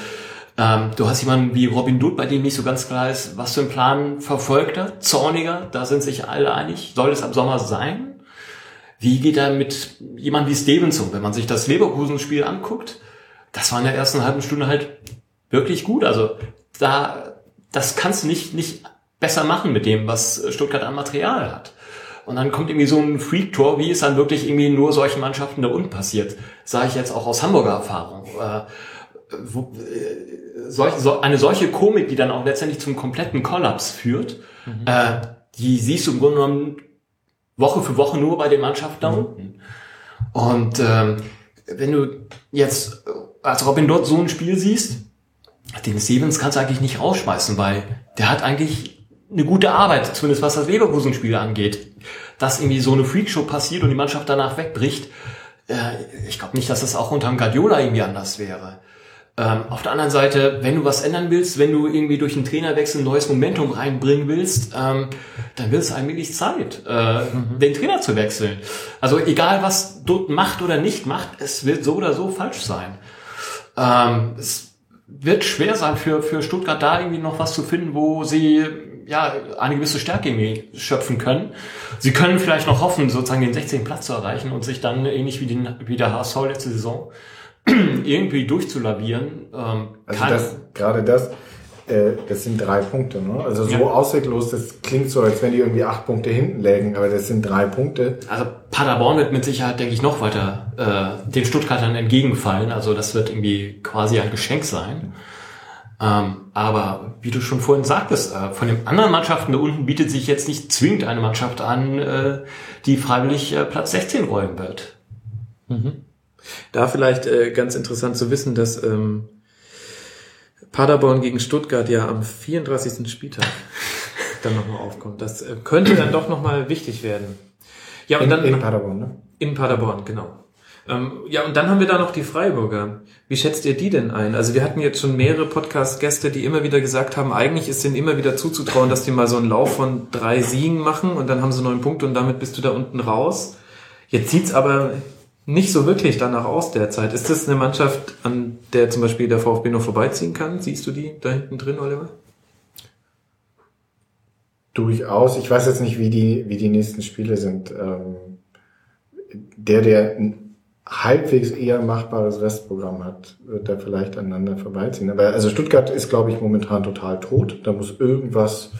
[SPEAKER 3] ähm, du hast jemanden wie Robin Dutt, bei dem nicht so ganz klar ist, was für ein Plan verfolgt er, zorniger, da sind sich alle einig, soll es ab Sommer sein? Wie geht er mit jemandem wie Stevenson, wenn man sich das Leverkusen-Spiel anguckt? Das war in der ersten halben Stunde halt wirklich gut. Also da, das kannst du nicht, nicht besser machen mit dem, was Stuttgart an Material hat. Und dann kommt irgendwie so ein Freak-Tor, wie es dann wirklich irgendwie nur solchen Mannschaften da unten passiert. Sage ich jetzt auch aus Hamburger Erfahrung. Äh, wo, äh, solch, so, eine solche Komik, die dann auch letztendlich zum kompletten Kollaps führt, mhm. äh, die siehst du im Grunde genommen Woche für Woche nur bei den Mannschaften da mhm. unten. Und ähm, wenn du jetzt als Robin dort so ein Spiel siehst, den Stevens kannst du eigentlich nicht rausschmeißen, weil der hat eigentlich eine gute Arbeit, zumindest was das Leverkusen-Spiel angeht. Dass irgendwie so eine Freakshow passiert und die Mannschaft danach wegbricht, äh, ich glaube nicht, dass das auch unter dem Guardiola irgendwie anders wäre. Ähm, auf der anderen Seite, wenn du was ändern willst, wenn du irgendwie durch einen Trainerwechsel ein neues Momentum reinbringen willst, ähm, dann wird es eigentlich Zeit, äh, mhm. den Trainer zu wechseln. Also egal, was Dutt macht oder nicht macht, es wird so oder so falsch sein. Ähm, es wird schwer sein für, für Stuttgart da irgendwie noch was zu finden, wo sie ja eine gewisse Stärke irgendwie schöpfen können. Sie können vielleicht noch hoffen, sozusagen den 16. Platz zu erreichen und sich dann ähnlich wie, den, wie der HSV letzte Saison irgendwie durchzulavieren.
[SPEAKER 2] Ähm, also das, gerade das, äh, das sind drei Punkte. Ne? Also so ja. ausweglos, das klingt so, als wenn die irgendwie acht Punkte hinten lägen, aber das sind drei Punkte.
[SPEAKER 3] Also Paderborn wird mit Sicherheit, denke ich, noch weiter äh, den Stuttgartern entgegenfallen. Also das wird irgendwie quasi ein Geschenk sein. Ähm, aber wie du schon vorhin sagtest, äh, von den anderen Mannschaften da unten bietet sich jetzt nicht zwingend eine Mannschaft an, äh, die freiwillig äh, Platz 16 räumen wird.
[SPEAKER 1] Mhm. Da vielleicht äh, ganz interessant zu wissen, dass ähm, Paderborn gegen Stuttgart ja am 34. Spieltag dann nochmal aufkommt. Das äh, könnte dann doch nochmal wichtig werden.
[SPEAKER 2] Ja, und in, dann. In Paderborn, ne?
[SPEAKER 1] In Paderborn, genau. Ähm, ja, und dann haben wir da noch die Freiburger. Wie schätzt ihr die denn ein? Also wir hatten jetzt schon mehrere Podcast-Gäste, die immer wieder gesagt haben, eigentlich ist denen immer wieder zuzutrauen, dass die mal so einen Lauf von drei Siegen machen und dann haben sie neun Punkte und damit bist du da unten raus. Jetzt sieht's aber nicht so wirklich danach aus derzeit. Ist das eine Mannschaft, an der zum Beispiel der VfB noch vorbeiziehen kann? Siehst du die da hinten drin, Oliver?
[SPEAKER 2] Durchaus. Ich weiß jetzt nicht, wie die, wie die nächsten Spiele sind. Ähm, der, der ein halbwegs eher machbares Restprogramm hat, wird da vielleicht aneinander vorbeiziehen. Aber also Stuttgart ist, glaube ich, momentan total tot. Da muss irgendwas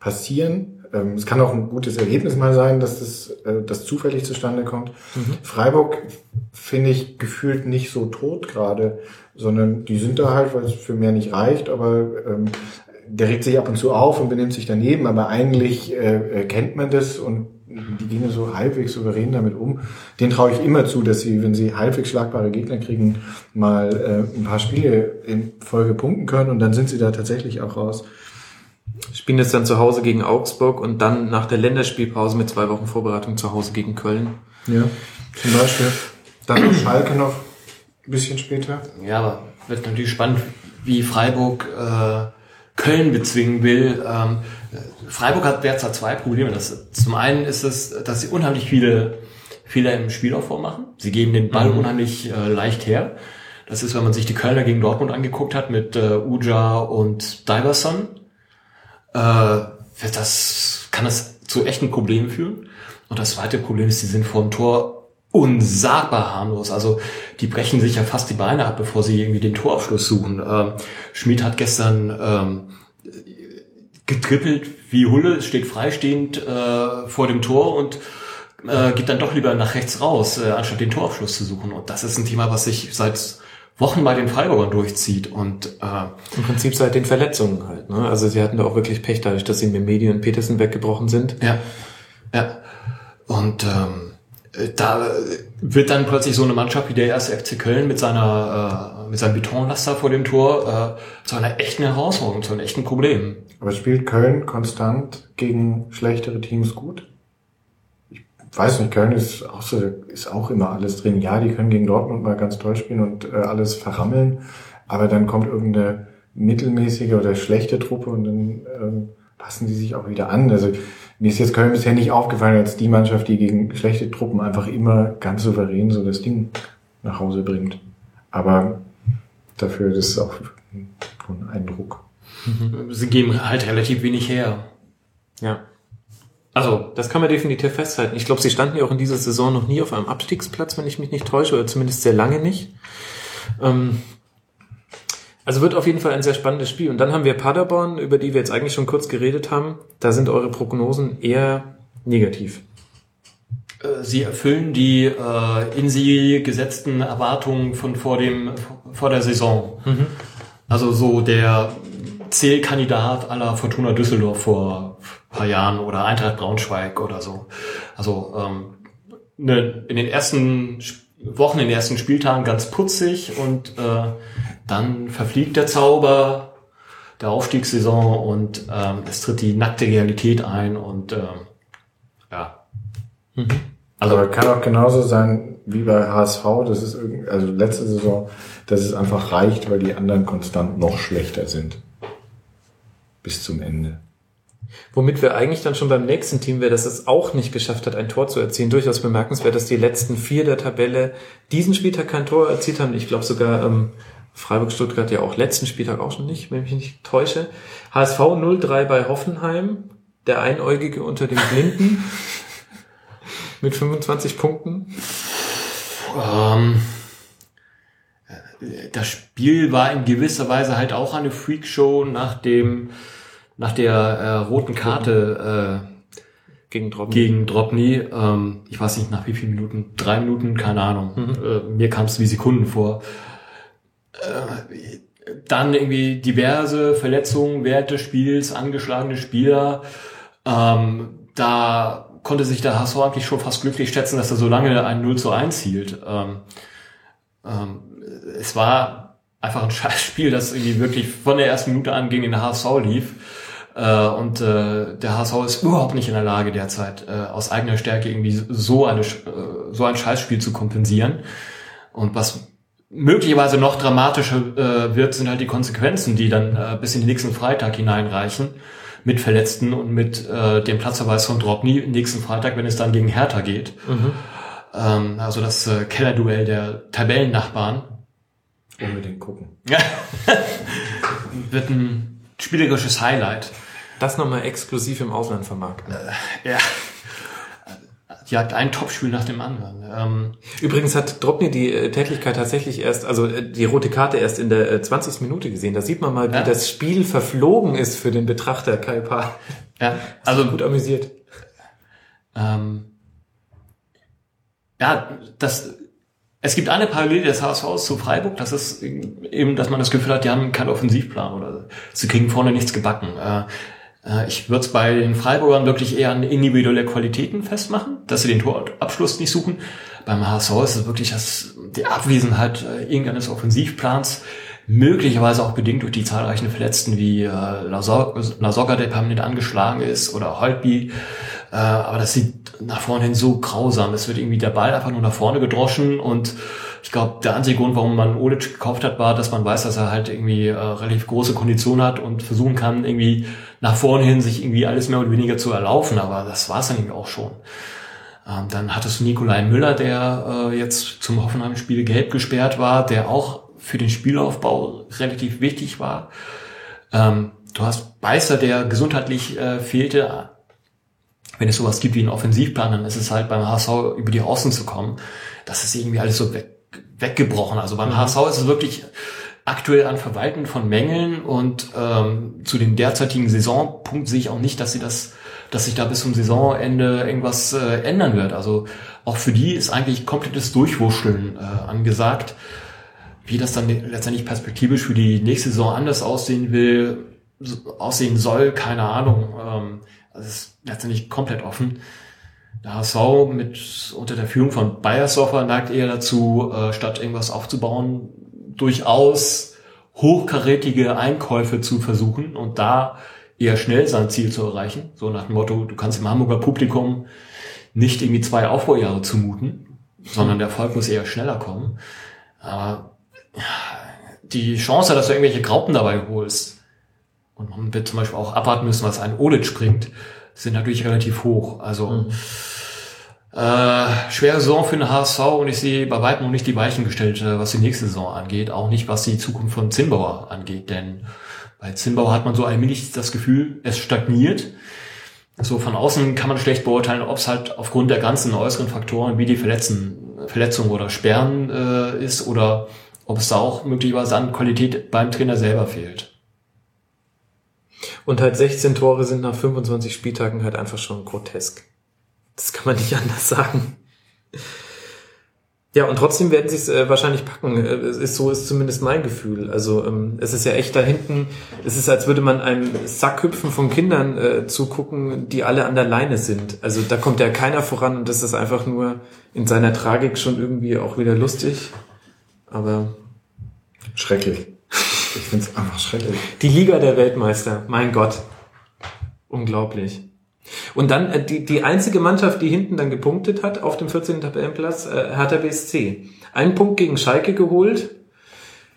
[SPEAKER 2] passieren. Ähm, es kann auch ein gutes Ergebnis mal sein, dass das, äh, das zufällig zustande kommt. Mhm. Freiburg finde ich gefühlt nicht so tot gerade, sondern die sind da halt, weil es für mehr nicht reicht, aber ähm, der regt sich ab und zu auf und benimmt sich daneben, aber eigentlich äh, äh kennt man das und die gehen so halbwegs souverän damit um. Den traue ich immer zu, dass sie, wenn sie halbwegs schlagbare Gegner kriegen, mal äh, ein paar Spiele in Folge punkten können und dann sind sie da tatsächlich auch raus
[SPEAKER 1] spielen jetzt dann zu Hause gegen Augsburg und dann nach der Länderspielpause mit zwei Wochen Vorbereitung zu Hause gegen Köln.
[SPEAKER 2] Ja, zum Beispiel. Dann Schalke noch ein bisschen später.
[SPEAKER 3] Ja, aber wird natürlich spannend, wie Freiburg äh, Köln bezwingen will. Ähm, Freiburg hat derzeit zwei Probleme. Das, zum einen ist es, dass sie unheimlich viele Fehler im Spielaufbau machen. Sie geben den Ball mhm. unheimlich äh, leicht her. Das ist, wenn man sich die Kölner gegen Dortmund angeguckt hat mit äh, Uja und Diverson äh, das kann das zu echten Problemen führen. Und das zweite Problem ist, die sind vor dem Tor unsagbar harmlos. Also die brechen sich ja fast die Beine ab, bevor sie irgendwie den Torabschluss suchen. Ähm, Schmid hat gestern ähm, getrippelt wie Hulle, steht freistehend äh, vor dem Tor und äh, geht dann doch lieber nach rechts raus, äh, anstatt den Torabschluss zu suchen. Und das ist ein Thema, was sich seit Wochen bei den Freiburgern durchzieht und äh,
[SPEAKER 1] im Prinzip seit den Verletzungen halt. Ne? Also sie hatten da auch wirklich Pech dadurch, dass sie mit Medi und Petersen weggebrochen sind.
[SPEAKER 3] Ja, ja. Und ähm, da wird dann plötzlich so eine Mannschaft wie der erste FC Köln mit seiner äh, mit seinem Betonlaster vor dem Tor äh, zu einer echten Herausforderung, zu einem echten Problem.
[SPEAKER 2] Aber spielt Köln konstant gegen schlechtere Teams gut? Weiß nicht, Köln ist auch, so, ist auch immer alles drin. Ja, die können gegen Dortmund mal ganz toll spielen und äh, alles verrammeln, aber dann kommt irgendeine mittelmäßige oder schlechte Truppe und dann ähm, passen die sich auch wieder an. Also mir ist jetzt Köln bisher nicht aufgefallen als die Mannschaft, die gegen schlechte Truppen einfach immer ganz souverän so das Ding nach Hause bringt. Aber dafür das ist auch ein Eindruck.
[SPEAKER 3] Sie geben halt relativ wenig her.
[SPEAKER 1] Ja. Also, das kann man definitiv festhalten. Ich glaube, sie standen ja auch in dieser Saison noch nie auf einem Abstiegsplatz, wenn ich mich nicht täusche, oder zumindest sehr lange nicht. Ähm, also wird auf jeden Fall ein sehr spannendes Spiel. Und dann haben wir Paderborn, über die wir jetzt eigentlich schon kurz geredet haben. Da sind eure Prognosen eher negativ.
[SPEAKER 3] Äh, sie erfüllen die äh, in sie gesetzten Erwartungen von vor dem vor der Saison. Mhm. Also so der Zählkandidat aller Fortuna Düsseldorf vor paar Jahren oder Eintracht Braunschweig oder so. Also ähm, ne, in den ersten Wochen, in den ersten Spieltagen ganz putzig und äh, dann verfliegt der Zauber der Aufstiegssaison und ähm, es tritt die nackte Realität ein und ähm, ja.
[SPEAKER 2] Mhm. Also Aber kann auch genauso sein, wie bei HSV, das ist irgendwie, also letzte Saison, dass es einfach reicht, weil die anderen konstant noch schlechter sind. Bis zum Ende.
[SPEAKER 1] Womit wir eigentlich dann schon beim nächsten Team wäre, das es auch nicht geschafft hat, ein Tor zu erzielen. Durchaus bemerkenswert, dass die letzten vier der Tabelle diesen Spieltag kein Tor erzielt haben. Ich glaube sogar ähm, Freiburg-Stuttgart ja auch letzten Spieltag auch schon nicht, wenn ich mich nicht täusche. HSV 0-3 bei Hoffenheim, der Einäugige unter den Blinden mit 25 Punkten.
[SPEAKER 3] Ähm, das Spiel war in gewisser Weise halt auch eine Freakshow nach dem nach der äh, roten Karte äh,
[SPEAKER 1] gegen Dropny.
[SPEAKER 3] Gegen Dropny. Ähm, ich weiß nicht nach wie vielen Minuten, drei Minuten, keine Ahnung. Mhm. Äh, mir kam es wie Sekunden vor. Äh, dann irgendwie diverse Verletzungen während des Spiels, angeschlagene Spieler. Ähm, da konnte sich der HSV eigentlich schon fast glücklich schätzen, dass er so lange ein 0 zu 1 hielt. Ähm, ähm, es war einfach ein scheiß Spiel, das irgendwie wirklich von der ersten Minute an gegen den HSV lief. Äh, und äh, der HSV ist überhaupt nicht in der Lage derzeit äh, aus eigener Stärke irgendwie so eine äh, so ein Scheißspiel zu kompensieren. Und was möglicherweise noch dramatischer äh, wird, sind halt die Konsequenzen, die dann äh, bis in den nächsten Freitag hineinreichen mit Verletzten und mit äh, dem Platzverweis von Dropny nächsten Freitag, wenn es dann gegen Hertha geht. Mhm. Ähm, also das äh, Kellerduell der Tabellennachbarn.
[SPEAKER 2] Unbedingt gucken.
[SPEAKER 3] wird ein spielerisches Highlight.
[SPEAKER 1] Das nochmal exklusiv im Ausland vermarkten.
[SPEAKER 3] Äh, ja. Die hat ein Topspiel nach dem anderen. Ähm,
[SPEAKER 1] Übrigens hat Dropny die äh, Tätigkeit tatsächlich erst, also äh, die rote Karte erst in der äh, 20. Minute gesehen. Da sieht man mal, wie ja. das Spiel verflogen ist für den Betrachter Kai Pa.
[SPEAKER 3] Ja, also gut amüsiert. Ähm, ja, das es gibt eine Parallele des HSV zu Freiburg, das ist eben, dass man das Gefühl hat, die haben keinen Offensivplan oder sie kriegen vorne nichts gebacken. Äh, ich würde es bei den Freiburgern wirklich eher an individuelle Qualitäten festmachen, dass sie den Torabschluss nicht suchen. Beim HSV ist es wirklich das, die Abwesenheit äh, irgendeines Offensivplans, möglicherweise auch bedingt durch die zahlreichen Verletzten wie äh, Lasogga, der permanent angeschlagen ist, oder Holtby. Äh, aber das sieht nach vorne hin so grausam. Es wird irgendwie der Ball einfach nur nach vorne gedroschen und ich glaube, der einzige Grund, warum man Olic gekauft hat, war, dass man weiß, dass er halt irgendwie äh, relativ große Kondition hat und versuchen kann, irgendwie nach vorne hin sich irgendwie alles mehr oder weniger zu erlaufen. Aber das war es dann irgendwie auch schon. Ähm, dann hattest du Nikolai Müller, der äh, jetzt zum Hoffenheim-Spiel gelb gesperrt war, der auch für den Spielaufbau relativ wichtig war. Ähm, du hast Beißer, der gesundheitlich äh, fehlte. Wenn es sowas gibt wie einen Offensivplan, dann ist es halt beim HSV über die Außen zu kommen. Das ist irgendwie alles so weg weggebrochen. Also beim mhm. HSV ist es wirklich aktuell an Verwalten von Mängeln und ähm, zu dem derzeitigen Saisonpunkt sehe ich auch nicht, dass sie das, dass sich da bis zum Saisonende irgendwas äh, ändern wird. Also auch für die ist eigentlich komplettes Durchwurschteln äh, angesagt. Wie das dann letztendlich perspektivisch für die nächste Saison anders aussehen will, aussehen soll, keine Ahnung. Ähm, das ist letztendlich komplett offen. Der HSV mit unter der Führung von Bayersdorfer neigt eher dazu, äh, statt irgendwas aufzubauen, durchaus hochkarätige Einkäufe zu versuchen und da eher schnell sein Ziel zu erreichen. So nach dem Motto, du kannst dem Hamburger Publikum nicht irgendwie zwei Aufbaujahre zumuten, sondern der Erfolg muss eher schneller kommen. Aber die Chance, dass du irgendwelche Graupen dabei holst, und man wird zum Beispiel auch abwarten müssen, was ein Olic bringt, sind natürlich relativ hoch. Also mhm. Äh, schwere Saison für den HSV und ich sehe bei weitem noch nicht die Weichen gestellt, äh, was die nächste Saison angeht, auch nicht was die Zukunft von Zimbauer angeht, denn bei Zimbauer hat man so allmählich das Gefühl, es stagniert. So von außen kann man schlecht beurteilen, ob es halt aufgrund der ganzen äußeren Faktoren wie die Verletzen, Verletzung oder Sperren äh, ist oder ob es da auch möglicherweise an Qualität beim Trainer selber fehlt.
[SPEAKER 1] Und halt 16 Tore sind nach 25 Spieltagen halt einfach schon grotesk. Das kann man nicht anders sagen. Ja, und trotzdem werden sie es äh, wahrscheinlich packen. Äh, es ist, so ist zumindest mein Gefühl. Also ähm, es ist ja echt da hinten, es ist, als würde man einem Sackhüpfen von Kindern äh, zugucken, die alle an der Leine sind. Also da kommt ja keiner voran und das ist einfach nur in seiner Tragik schon irgendwie auch wieder lustig. Aber
[SPEAKER 2] schrecklich. Ich finde es einfach schrecklich.
[SPEAKER 1] Die Liga der Weltmeister, mein Gott. Unglaublich. Und dann äh, die, die einzige Mannschaft, die hinten dann gepunktet hat auf dem 14. Tabellenplatz, äh, Hertha BSC. Einen Punkt gegen Schalke geholt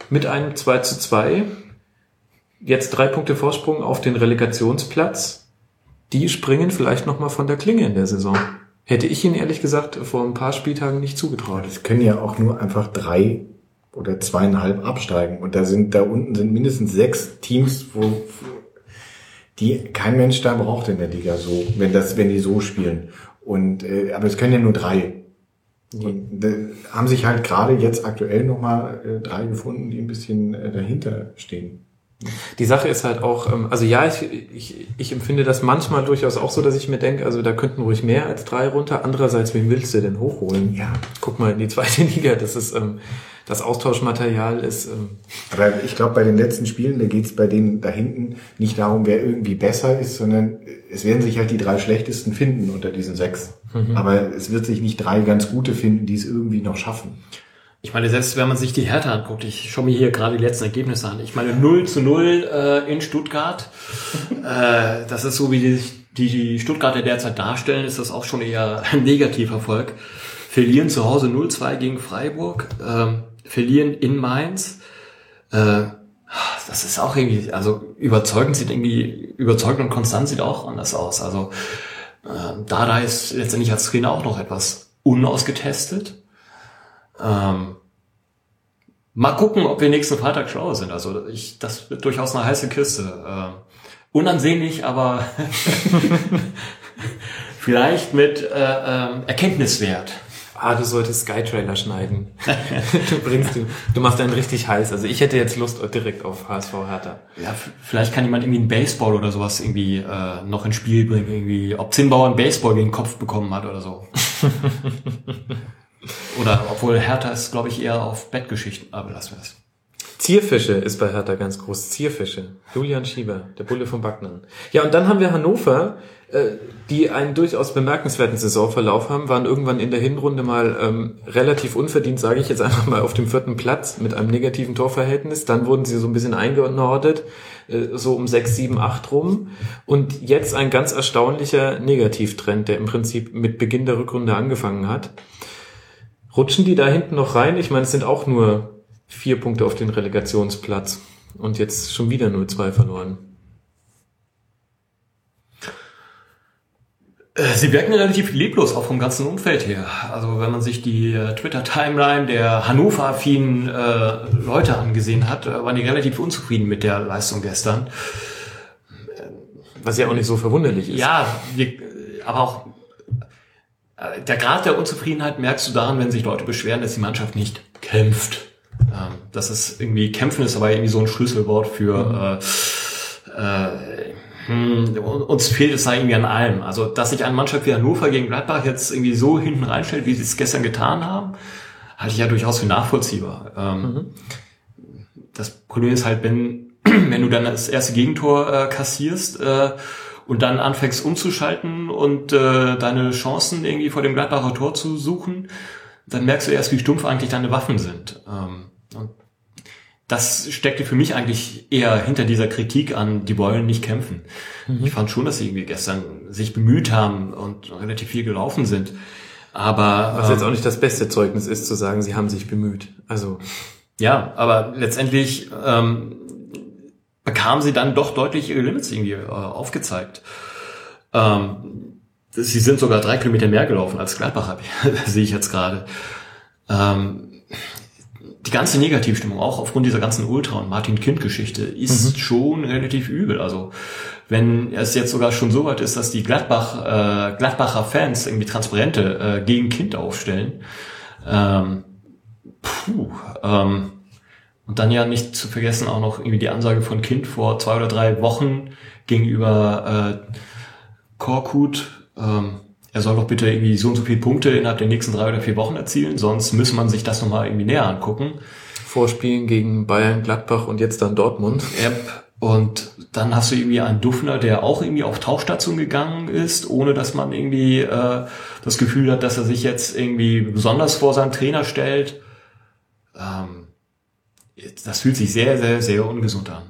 [SPEAKER 1] mit einem 2 zu 2. Jetzt drei Punkte Vorsprung auf den Relegationsplatz. Die springen vielleicht nochmal von der Klinge in der Saison. Hätte ich Ihnen ehrlich gesagt vor ein paar Spieltagen nicht zugetraut.
[SPEAKER 2] Es können ja auch nur einfach drei oder zweieinhalb absteigen. Und da sind, da unten sind mindestens sechs Teams, wo, die kein Mensch da braucht in der Liga so, wenn das, wenn die so spielen. Und, äh, aber es können ja nur drei. Und, äh, haben sich halt gerade jetzt aktuell nochmal äh, drei gefunden, die ein bisschen äh, dahinter stehen.
[SPEAKER 1] Die Sache ist halt auch, ähm, also ja, ich, ich, ich empfinde das manchmal durchaus auch so, dass ich mir denke, also da könnten ruhig mehr als drei runter. Andererseits, wen willst du denn hochholen?
[SPEAKER 2] Ja.
[SPEAKER 1] Guck mal in die zweite Liga, das ist ähm, das Austauschmaterial ist. Ähm,
[SPEAKER 2] Aber ich glaube, bei den letzten Spielen, da geht es bei denen da hinten nicht darum, wer irgendwie besser ist, sondern es werden sich halt die drei schlechtesten finden unter diesen sechs. Mhm. Aber es wird sich nicht drei ganz gute finden, die es irgendwie noch schaffen.
[SPEAKER 3] Ich meine, selbst wenn man sich die Härte anguckt, ich schaue mir hier gerade die letzten Ergebnisse an. Ich meine, 0 zu 0 äh, in Stuttgart. äh, das ist so, wie die, die, die Stuttgarter derzeit darstellen, ist das auch schon eher ein Negativerfolg. Verlieren zu Hause 0-2 gegen Freiburg, äh, verlieren in Mainz. Äh, das ist auch irgendwie, also überzeugend sieht irgendwie, überzeugend und konstant sieht auch anders aus. Also äh, Dada ist letztendlich als Trainer auch noch etwas unausgetestet. Ähm, mal gucken, ob wir nächsten Freitag schlauer sind. Also ich, das wird durchaus eine heiße Kiste. Äh, unansehnlich, aber vielleicht mit äh, äh, Erkenntniswert.
[SPEAKER 1] Ah, du solltest Sky-Trailer schneiden. du bringst du, du machst einen richtig heiß. Also ich hätte jetzt Lust direkt auf HSV Hertha.
[SPEAKER 3] Ja, vielleicht kann jemand irgendwie einen Baseball oder sowas irgendwie äh, noch ins Spiel bringen. Irgendwie, ob Zinnbauer einen Baseball gegen den Kopf bekommen hat oder so. Oder obwohl Hertha ist, glaube ich, eher auf Bettgeschichten, aber lassen wir es.
[SPEAKER 1] Zierfische ist bei Hertha ganz groß. Zierfische. Julian Schieber, der Bulle von Backnern. Ja, und dann haben wir Hannover, äh, die einen durchaus bemerkenswerten Saisonverlauf haben, waren irgendwann in der Hinrunde mal ähm, relativ unverdient, sage ich jetzt einfach mal, auf dem vierten Platz mit einem negativen Torverhältnis. Dann wurden sie so ein bisschen eingenordet, äh, so um sechs, sieben, acht rum. Und jetzt ein ganz erstaunlicher Negativtrend, der im Prinzip mit Beginn der Rückrunde angefangen hat. Rutschen die da hinten noch rein? Ich meine, es sind auch nur vier Punkte auf den Relegationsplatz und jetzt schon wieder nur zwei verloren.
[SPEAKER 3] Äh, sie wirken relativ leblos, auch vom ganzen Umfeld her. Also wenn man sich die äh, Twitter-Timeline der Hannover-affinen äh, Leute angesehen hat, äh, waren die relativ unzufrieden mit der Leistung gestern.
[SPEAKER 1] Was ja auch nicht so verwunderlich ist.
[SPEAKER 3] Ja, wir, aber auch der Grad der Unzufriedenheit merkst du daran, wenn sich Leute beschweren, dass die Mannschaft nicht kämpft. Ähm, das ist irgendwie, kämpfen ist aber irgendwie so ein Schlüsselwort für, mhm. äh, äh, hm, uns fehlt es da irgendwie an allem. Also, dass sich eine Mannschaft wie Hannover gegen Gladbach jetzt irgendwie so hinten reinstellt, wie sie es gestern getan haben, halte ich ja durchaus für nachvollziehbar. Ähm, mhm. Das Problem ist halt, wenn, wenn du dann das erste Gegentor äh, kassierst, äh, und dann anfängst umzuschalten und äh, deine Chancen irgendwie vor dem Gladbacher Tor zu suchen, dann merkst du erst, wie stumpf eigentlich deine Waffen sind. Ähm, und das steckte für mich eigentlich eher hinter dieser Kritik an, die wollen nicht kämpfen. Mhm. Ich fand schon, dass sie irgendwie gestern sich bemüht haben und relativ viel gelaufen sind. Aber
[SPEAKER 1] was ähm, jetzt auch nicht das beste Zeugnis ist, zu sagen, sie haben sich bemüht. Also
[SPEAKER 3] ja, aber letztendlich ähm, bekam sie dann doch deutlich ihre Limits irgendwie äh, aufgezeigt. Ähm, sie sind sogar drei Kilometer mehr gelaufen als Gladbach, sehe ich jetzt gerade. Ähm, die ganze Negativstimmung, auch aufgrund dieser ganzen Ultra- und Martin-Kind-Geschichte, ist mhm. schon relativ übel. Also wenn es jetzt sogar schon so weit ist, dass die Gladbach, äh, Gladbacher Fans irgendwie Transparente äh, gegen Kind aufstellen, ähm, puh, ähm, und dann ja nicht zu vergessen auch noch irgendwie die Ansage von Kind vor zwei oder drei Wochen gegenüber äh, Korkut, ähm, er soll doch bitte irgendwie so und so viele Punkte innerhalb der nächsten drei oder vier Wochen erzielen, sonst müsse man sich das nochmal irgendwie näher angucken.
[SPEAKER 1] Vorspielen gegen Bayern, Gladbach und jetzt dann Dortmund.
[SPEAKER 3] Yep. Und dann hast du irgendwie einen Duffner, der auch irgendwie auf Tauchstation gegangen ist, ohne dass man irgendwie äh, das Gefühl hat, dass er sich jetzt irgendwie besonders vor seinem Trainer stellt. Ähm, das fühlt sich sehr, sehr, sehr ungesund an.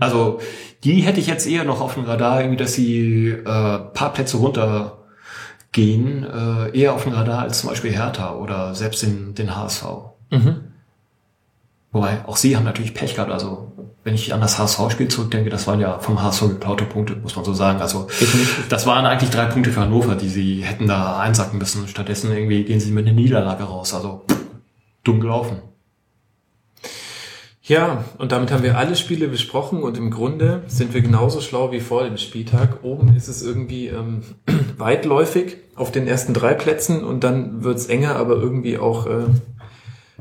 [SPEAKER 3] Also die hätte ich jetzt eher noch auf dem Radar, irgendwie, dass sie äh, paar Plätze runtergehen, äh, eher auf dem Radar als zum Beispiel Hertha oder selbst den, den HSV. Wobei, auch sie haben natürlich Pech gehabt. Also, wenn ich an das HSV-Spiel zurückdenke, das waren ja vom HSV geklaute Punkte, muss man so sagen. Also, das waren eigentlich drei Punkte für Hannover, die sie hätten da einsacken müssen. Stattdessen irgendwie gehen sie mit einer Niederlage raus. Also, dumm gelaufen.
[SPEAKER 1] Ja, und damit haben wir alle Spiele besprochen und im Grunde sind wir genauso schlau wie vor dem Spieltag. Oben ist es irgendwie ähm, weitläufig auf den ersten drei Plätzen und dann wird's enger, aber irgendwie auch äh,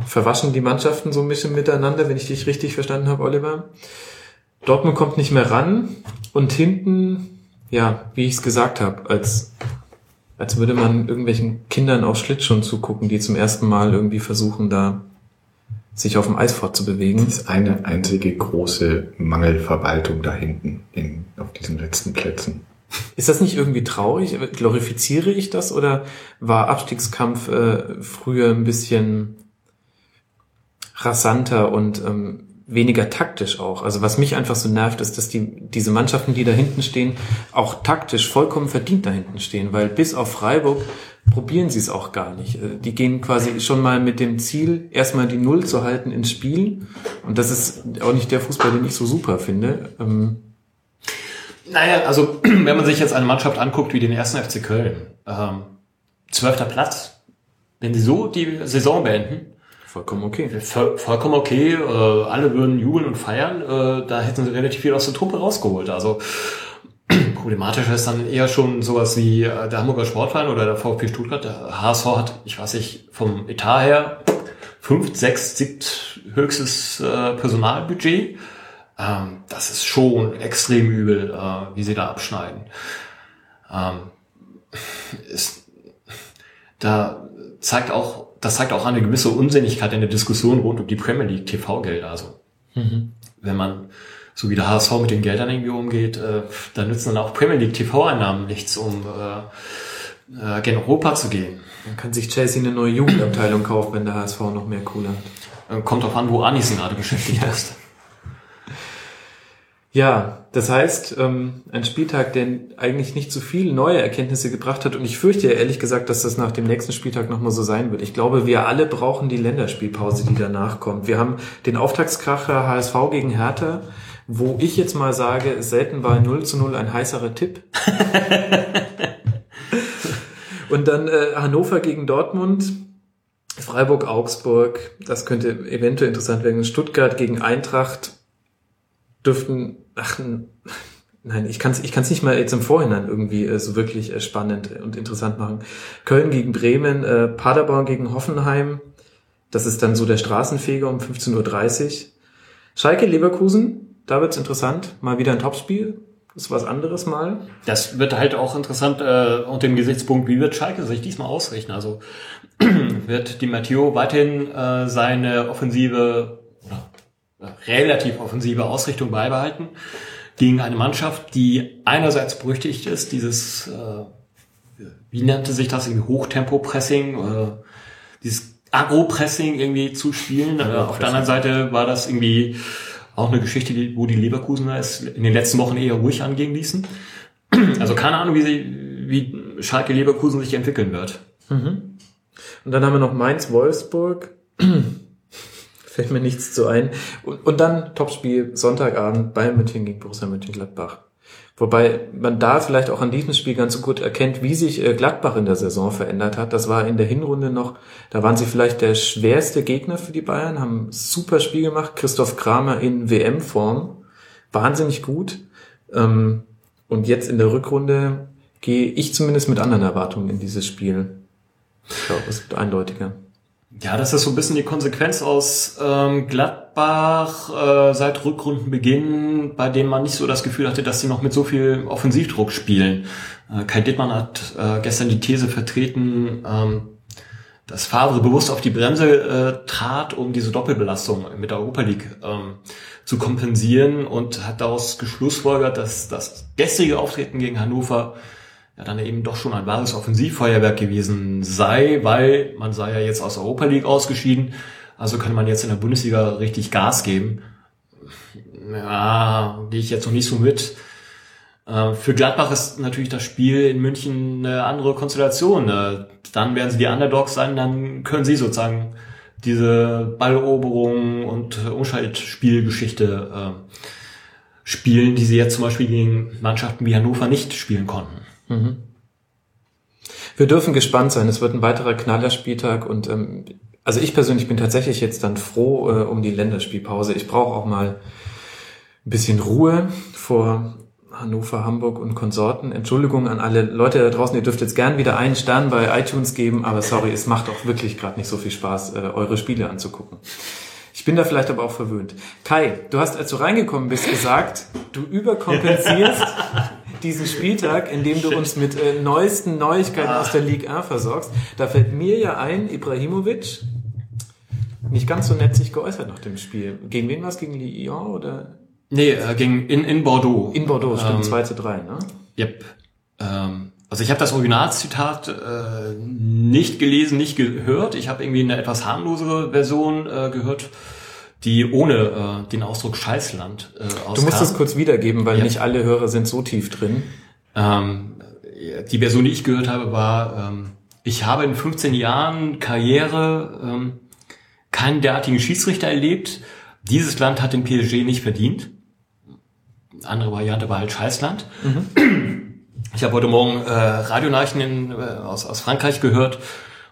[SPEAKER 1] verwaschen die Mannschaften so ein bisschen miteinander, wenn ich dich richtig verstanden habe, Oliver. Dortmund kommt nicht mehr ran und hinten, ja, wie ich es gesagt habe, als, als würde man irgendwelchen Kindern auf Schlittschuhen zugucken, die zum ersten Mal irgendwie versuchen, da sich auf dem Eis fortzubewegen.
[SPEAKER 2] Das ist eine einzige große Mangelverwaltung da hinten in, auf diesen letzten Plätzen.
[SPEAKER 1] Ist das nicht irgendwie traurig? Glorifiziere ich das oder war Abstiegskampf äh, früher ein bisschen rasanter und ähm, weniger taktisch auch? Also was mich einfach so nervt, ist, dass die diese Mannschaften, die da hinten stehen, auch taktisch vollkommen verdient da hinten stehen, weil bis auf Freiburg probieren sie es auch gar nicht. Äh, Die gehen quasi schon mal mit dem Ziel, erstmal die Null zu halten ins Spiel. Und das ist auch nicht der Fußball, den ich so super finde. Ähm,
[SPEAKER 3] Naja, also wenn man sich jetzt eine Mannschaft anguckt wie den ersten FC Köln, ähm, zwölfter Platz, wenn sie so die Saison beenden,
[SPEAKER 1] vollkommen okay.
[SPEAKER 3] voll, vollkommen okay, äh, alle würden jubeln und feiern, äh, da hätten sie relativ viel aus der Truppe rausgeholt. Also problematisch ist dann eher schon sowas wie äh, der Hamburger Sportverein oder der VfB Stuttgart. Der HSV hat, ich weiß nicht, vom Etat her fünf, sechs, siebt höchstes äh, Personalbudget. Ähm, das ist schon extrem übel, äh, wie sie da abschneiden. Ähm, ist, da zeigt auch, das zeigt auch eine gewisse Unsinnigkeit in der Diskussion rund um die Premier League TV-Gelder. Also, wenn man so wie der HSV mit den Geldern irgendwie umgeht, äh, dann nützen dann auch Premier League TV-Einnahmen nichts, um äh, äh, gen Europa zu gehen.
[SPEAKER 1] Dann kann sich Chelsea eine neue Jugendabteilung kaufen, wenn der HSV noch mehr Kohle hat.
[SPEAKER 3] Äh, kommt drauf an, wo Anis gerade beschäftigt ist.
[SPEAKER 1] Ja, das heißt, ähm, ein Spieltag, der eigentlich nicht so viel neue Erkenntnisse gebracht hat. Und ich fürchte ja ehrlich gesagt, dass das nach dem nächsten Spieltag nochmal so sein wird. Ich glaube, wir alle brauchen die Länderspielpause, die danach kommt. Wir haben den Auftaktskracher HSV gegen Hertha, wo ich jetzt mal sage, selten war 0 zu 0 ein heißerer Tipp. Und dann äh, Hannover gegen Dortmund. Freiburg, Augsburg, das könnte eventuell interessant werden. Stuttgart gegen Eintracht dürften, ach, nein, ich kann es ich kann's nicht mal jetzt im Vorhinein irgendwie äh, so wirklich äh, spannend und interessant machen. Köln gegen Bremen, äh, Paderborn gegen Hoffenheim, das ist dann so der Straßenfeger um 15.30 Uhr. Schalke, Leverkusen, da wird's interessant, mal wieder ein Topspiel, ist was anderes mal.
[SPEAKER 3] Das wird halt auch interessant äh, unter dem Gesichtspunkt, wie wird Schalke sich diesmal ausrichten? Also wird Di Matteo weiterhin äh, seine offensive oder relativ offensive Ausrichtung beibehalten gegen eine Mannschaft, die einerseits berüchtigt ist, dieses, äh, wie nannte sich das, irgendwie Hochtempo-Pressing, äh, dieses Agro-Pressing irgendwie zu spielen. Äh, auf der anderen Seite war das irgendwie auch eine Geschichte, wo die Leverkusener es in den letzten Wochen eher ruhig angehen ließen. Also keine Ahnung, wie sie, wie Schalke Leverkusen sich entwickeln wird.
[SPEAKER 1] Und dann haben wir noch Mainz, Wolfsburg. Fällt mir nichts zu ein. Und, und dann Topspiel Sonntagabend Bayern München gegen Borussia Mönchengladbach. Wobei man da vielleicht auch an diesem Spiel ganz gut erkennt, wie sich äh, Gladbach in der Saison verändert hat. Das war in der Hinrunde noch, da waren sie vielleicht der schwerste Gegner für die Bayern, haben ein super Spiel gemacht. Christoph Kramer in WM-Form. Wahnsinnig gut. Ähm, Und jetzt in der Rückrunde gehe ich zumindest mit anderen Erwartungen in dieses Spiel. Ich glaube, es wird eindeutiger.
[SPEAKER 3] Ja, das ist so ein bisschen die Konsequenz aus ähm, Gladbach äh, seit Rückrundenbeginn, bei dem man nicht so das Gefühl hatte, dass sie noch mit so viel Offensivdruck spielen. Äh, Kai Dittmann hat äh, gestern die These vertreten, ähm, dass Favre bewusst auf die Bremse äh, trat, um diese Doppelbelastung mit der Europa League ähm, zu kompensieren und hat daraus geschlussfolgert, dass das gestrige Auftreten gegen Hannover ja dann eben doch schon ein wahres Offensivfeuerwerk gewesen sei, weil man sei ja jetzt aus Europa League ausgeschieden, also kann man jetzt in der Bundesliga richtig Gas geben. ja, gehe ich jetzt noch nicht so mit. Äh, für Gladbach ist natürlich das Spiel in München eine andere Konstellation. Äh, dann werden sie die Underdogs sein, dann können sie sozusagen diese Balleroberung und Umschaltspielgeschichte äh, spielen, die sie jetzt zum Beispiel gegen Mannschaften wie Hannover nicht spielen konnten. Mhm.
[SPEAKER 1] Wir dürfen gespannt sein. Es wird ein weiterer Knallerspieltag und ähm, also ich persönlich bin tatsächlich jetzt dann froh äh, um die Länderspielpause. Ich brauche auch mal ein bisschen Ruhe vor Hannover, Hamburg und Konsorten. Entschuldigung an alle Leute da draußen, ihr dürft jetzt gern wieder einen Stern bei iTunes geben, aber sorry, es macht auch wirklich gerade nicht so viel Spaß, äh, eure Spiele anzugucken. Ich bin da vielleicht aber auch verwöhnt. Kai, du hast, als du reingekommen bist, gesagt, du überkompensierst diesen Spieltag, indem du uns mit äh, neuesten Neuigkeiten aus der Ligue 1 versorgst. Da fällt mir ja ein, Ibrahimovic, nicht ganz so nett sich geäußert nach dem Spiel. Gegen wen war es? Gegen Lyon oder?
[SPEAKER 3] Nee, äh, gegen, in, in Bordeaux.
[SPEAKER 1] In Bordeaux, stimmt, ähm, 2 zu 3, ne?
[SPEAKER 3] Yep. Ähm, also ich habe das Originalzitat äh, nicht gelesen, nicht gehört. Ich habe irgendwie eine etwas harmlosere Version äh, gehört, die ohne äh, den Ausdruck Scheißland äh, auskam.
[SPEAKER 1] Du musst es kurz wiedergeben, weil ja. nicht alle Hörer sind so tief drin.
[SPEAKER 3] Ähm, die Version, die ich gehört habe, war, ähm, ich habe in 15 Jahren Karriere ähm, keinen derartigen Schiedsrichter erlebt. Dieses Land hat den PSG nicht verdient andere Variante war halt Scheißland. Mhm. Ich habe heute Morgen äh, Radionachrichten in, äh, aus, aus Frankreich gehört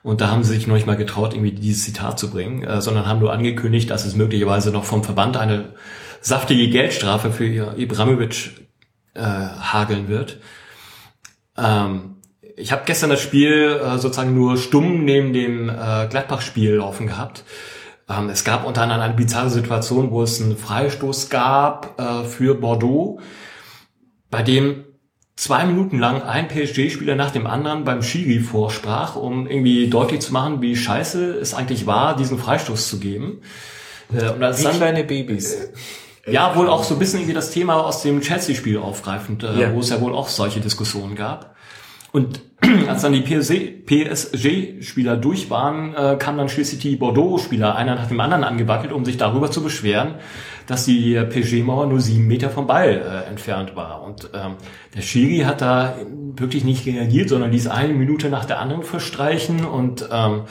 [SPEAKER 3] und da haben sie sich noch nicht mal getraut, irgendwie dieses Zitat zu bringen, äh, sondern haben nur angekündigt, dass es möglicherweise noch vom Verband eine saftige Geldstrafe für ihr Ibrahimovic äh, hageln wird. Ähm, ich habe gestern das Spiel äh, sozusagen nur stumm neben dem äh, Gladbach-Spiel laufen gehabt. Ähm, es gab unter anderem eine bizarre Situation, wo es einen Freistoß gab äh, für Bordeaux, bei dem zwei Minuten lang ein PSG-Spieler nach dem anderen beim Schiri vorsprach, um irgendwie deutlich zu machen, wie scheiße es eigentlich war, diesen Freistoß zu geben.
[SPEAKER 1] Äh, und als wie dann, kleine Babys.
[SPEAKER 3] Ja, wohl auch so ein bisschen irgendwie das Thema aus dem Chelsea-Spiel aufgreifend, äh, ja. wo es ja wohl auch solche Diskussionen gab. Und als dann die PSG-Spieler durch waren, äh, kamen dann schließlich die Bordeaux-Spieler einer nach dem anderen angewackelt, um sich darüber zu beschweren, dass die PSG-Mauer nur sieben Meter vom Ball äh, entfernt war. Und ähm, der Schiri hat da wirklich nicht reagiert, sondern ließ eine Minute nach der anderen verstreichen und ähm,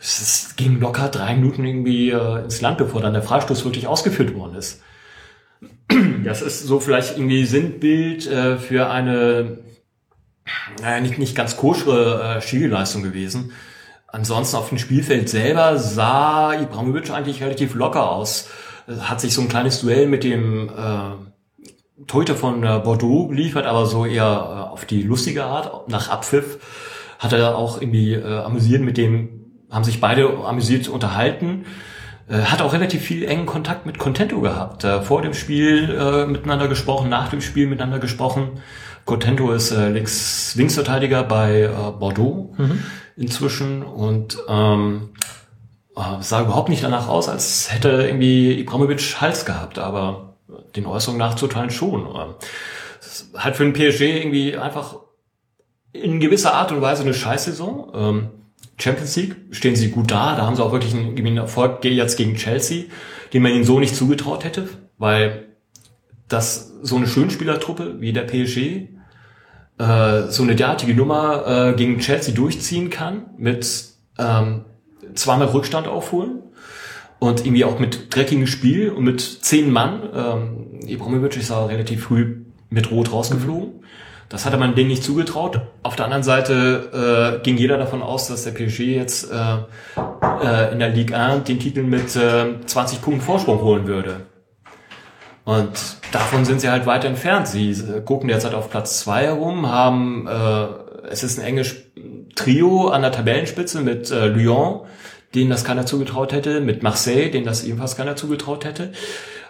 [SPEAKER 3] es ging locker drei Minuten irgendwie äh, ins Land, bevor dann der Freistoß wirklich ausgeführt worden ist. Das ist so vielleicht irgendwie Sinnbild äh, für eine naja, nicht, nicht ganz koschere äh, Spielleistung gewesen. Ansonsten auf dem Spielfeld selber sah Ibrahimovic eigentlich relativ locker aus. Hat sich so ein kleines Duell mit dem äh, Torhüter von äh, Bordeaux geliefert, aber so eher äh, auf die lustige Art. Nach Abpfiff hat er auch irgendwie äh, amüsiert mit dem, haben sich beide amüsiert unterhalten. Äh, hat auch relativ viel engen Kontakt mit Contento gehabt. Äh, vor dem Spiel äh, miteinander gesprochen, nach dem Spiel miteinander gesprochen. Contento ist äh, Links, Linksverteidiger bei äh, Bordeaux mhm. inzwischen und ähm, äh, sah überhaupt nicht danach aus, als hätte irgendwie Ibrahimovic Hals gehabt, aber den Äußerungen nachzuteilen schon. Ähm, halt für den PSG irgendwie einfach in gewisser Art und Weise eine Scheißsaison. Ähm, Champions League stehen sie gut da, da haben sie auch wirklich einen, einen Erfolg jetzt gegen Chelsea, den man ihnen so nicht zugetraut hätte, weil dass so eine Schönspielertruppe wie der PSG äh, so eine derartige Nummer äh, gegen Chelsea durchziehen kann, mit ähm, zweimal Rückstand aufholen und irgendwie auch mit dreckigem Spiel und mit zehn Mann. Ähm, Ibrahimovic ist ja relativ früh mit Rot rausgeflogen. Das hatte man denen nicht zugetraut. Auf der anderen Seite äh, ging jeder davon aus, dass der PSG jetzt äh, äh, in der Ligue 1 den Titel mit äh, 20 Punkten Vorsprung holen würde. Und davon sind sie halt weit entfernt. Sie gucken derzeit auf Platz zwei herum, haben äh, es ist ein enges Trio an der Tabellenspitze mit äh, Lyon, denen das keiner zugetraut hätte, mit Marseille, denen das ebenfalls keiner zugetraut hätte.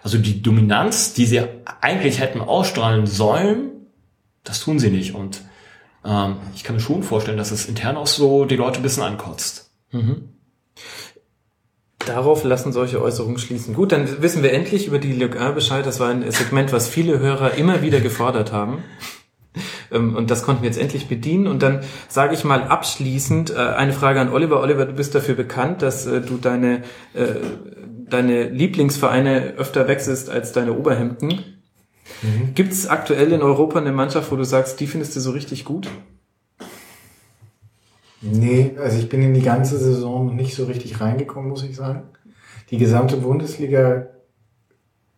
[SPEAKER 3] Also die Dominanz, die sie eigentlich hätten ausstrahlen sollen, das tun sie nicht. Und ähm, ich kann mir schon vorstellen, dass es intern auch so die Leute ein bisschen ankotzt. Mhm.
[SPEAKER 1] Darauf lassen solche Äußerungen schließen. Gut, dann wissen wir endlich über die Ligue 1 Bescheid. Das war ein Segment, was viele Hörer immer wieder gefordert haben. Ähm, und das konnten wir jetzt endlich bedienen. Und dann sage ich mal abschließend äh, eine Frage an Oliver. Oliver, du bist dafür bekannt, dass äh, du deine, äh, deine Lieblingsvereine öfter wechselst als deine Oberhemden. Mhm. Gibt es aktuell in Europa eine Mannschaft, wo du sagst, die findest du so richtig gut?
[SPEAKER 2] Nee, also ich bin in die ganze Saison nicht so richtig reingekommen, muss ich sagen. Die gesamte Bundesliga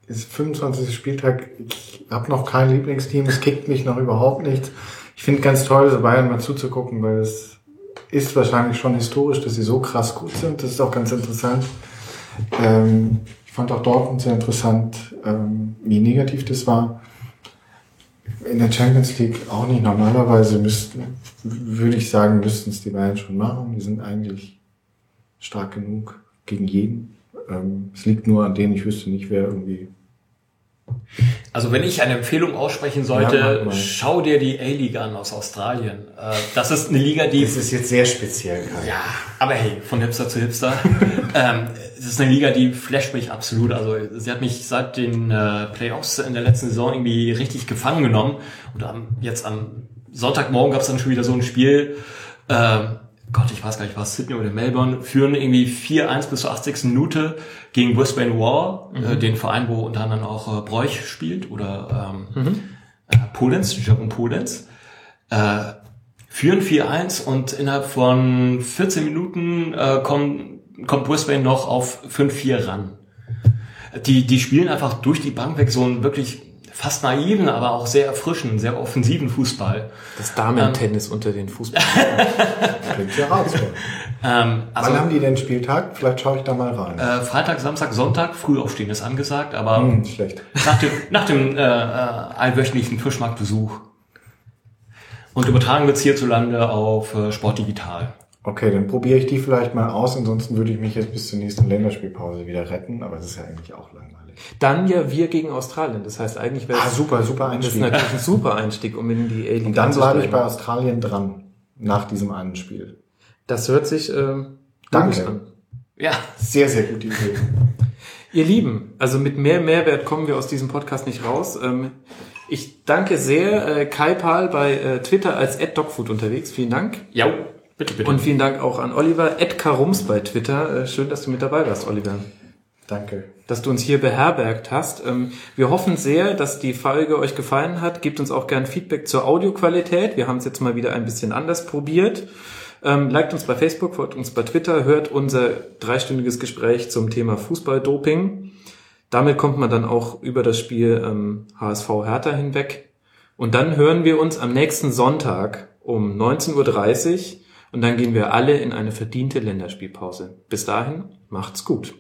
[SPEAKER 2] ist 25. Spieltag. Ich habe noch kein Lieblingsteam, es kickt mich noch überhaupt nicht. Ich finde ganz toll, so Bayern mal zuzugucken, weil es ist wahrscheinlich schon historisch, dass sie so krass gut sind. Das ist auch ganz interessant. Ähm, ich fand auch Dortmund sehr interessant, ähm, wie negativ das war in der Champions League auch nicht. Normalerweise müssten, würde ich sagen, müssten es die Bayern schon machen. Die sind eigentlich stark genug gegen jeden. Ähm, es liegt nur an denen, ich wüsste nicht, wer irgendwie
[SPEAKER 3] also wenn ich eine Empfehlung aussprechen sollte, ja, schau dir die A-Liga an aus Australien. Äh, das ist eine Liga, die...
[SPEAKER 2] Das ist jetzt sehr speziell.
[SPEAKER 3] Kai. Ja, aber hey, von Hipster zu Hipster. ähm, es ist eine Liga, die flasht mich absolut. Also sie hat mich seit den äh, Playoffs in der letzten Saison irgendwie richtig gefangen genommen. Und am, jetzt am Sonntagmorgen gab es dann schon wieder so ein Spiel. Äh, Gott, ich weiß gar nicht, was Sydney oder Melbourne, führen irgendwie 4-1 bis zur 80. Minute gegen Brisbane War, äh, mhm. äh, den Verein, wo unter anderem auch äh, Bräuch spielt oder ähm, mhm. äh, Polenz, Jerome Polenz. Äh, führen 4-1 und innerhalb von 14 Minuten äh, kommt, kommt Brisbane noch auf 5-4 ran. Die, die spielen einfach durch die Bank weg so ein wirklich fast naiven, aber auch sehr erfrischenden, sehr offensiven Fußball.
[SPEAKER 1] Das Damen-Tennis ähm, unter den Fußball.
[SPEAKER 2] Klingt ja reizvoll. Ähm, also, Wann haben die denn Spieltag? Vielleicht schaue ich da mal rein.
[SPEAKER 3] Äh, Freitag, Samstag, Sonntag, Frühaufstehen ist angesagt, aber
[SPEAKER 2] hm, schlecht.
[SPEAKER 3] nach dem, nach dem äh, äh, allwöchentlichen Fischmarktbesuch. Und übertragen wird's hierzulande auf äh, Sport Digital.
[SPEAKER 2] Okay, dann probiere ich die vielleicht mal aus, ansonsten würde ich mich jetzt bis zur nächsten Länderspielpause wieder retten, aber es ist ja eigentlich auch langweilig.
[SPEAKER 1] Dann ja wir gegen Australien, das heißt eigentlich wäre
[SPEAKER 2] ah, super, super Einstieg.
[SPEAKER 1] Das ist natürlich ein super Einstieg, um in die
[SPEAKER 2] A-Liga Und dann bleibe ich bei Australien dran, nach diesem einen Spiel.
[SPEAKER 1] Das hört sich äh,
[SPEAKER 2] Danke.
[SPEAKER 1] an.
[SPEAKER 2] Ja. Sehr, sehr gute Idee.
[SPEAKER 1] Ihr Lieben, also mit mehr Mehrwert kommen wir aus diesem Podcast nicht raus. Ähm, ich danke sehr äh, Kai Pahl bei äh, Twitter als @dogfood unterwegs. Vielen Dank.
[SPEAKER 3] Ja. Bitte, bitte.
[SPEAKER 1] Und vielen Dank auch an Oliver, Ed Karums bei Twitter. Äh, schön, dass du mit dabei warst, Oliver.
[SPEAKER 2] Danke.
[SPEAKER 1] Dass du uns hier beherbergt hast. Ähm, wir hoffen sehr, dass die Folge euch gefallen hat. Gebt uns auch gern Feedback zur Audioqualität. Wir haben es jetzt mal wieder ein bisschen anders probiert. Ähm, liked uns bei Facebook, folgt uns bei Twitter, hört unser dreistündiges Gespräch zum Thema Fußballdoping. Damit kommt man dann auch über das Spiel ähm, HSV Hertha hinweg. Und dann hören wir uns am nächsten Sonntag um 19.30 Uhr und dann gehen wir alle in eine verdiente Länderspielpause. Bis dahin, macht's gut.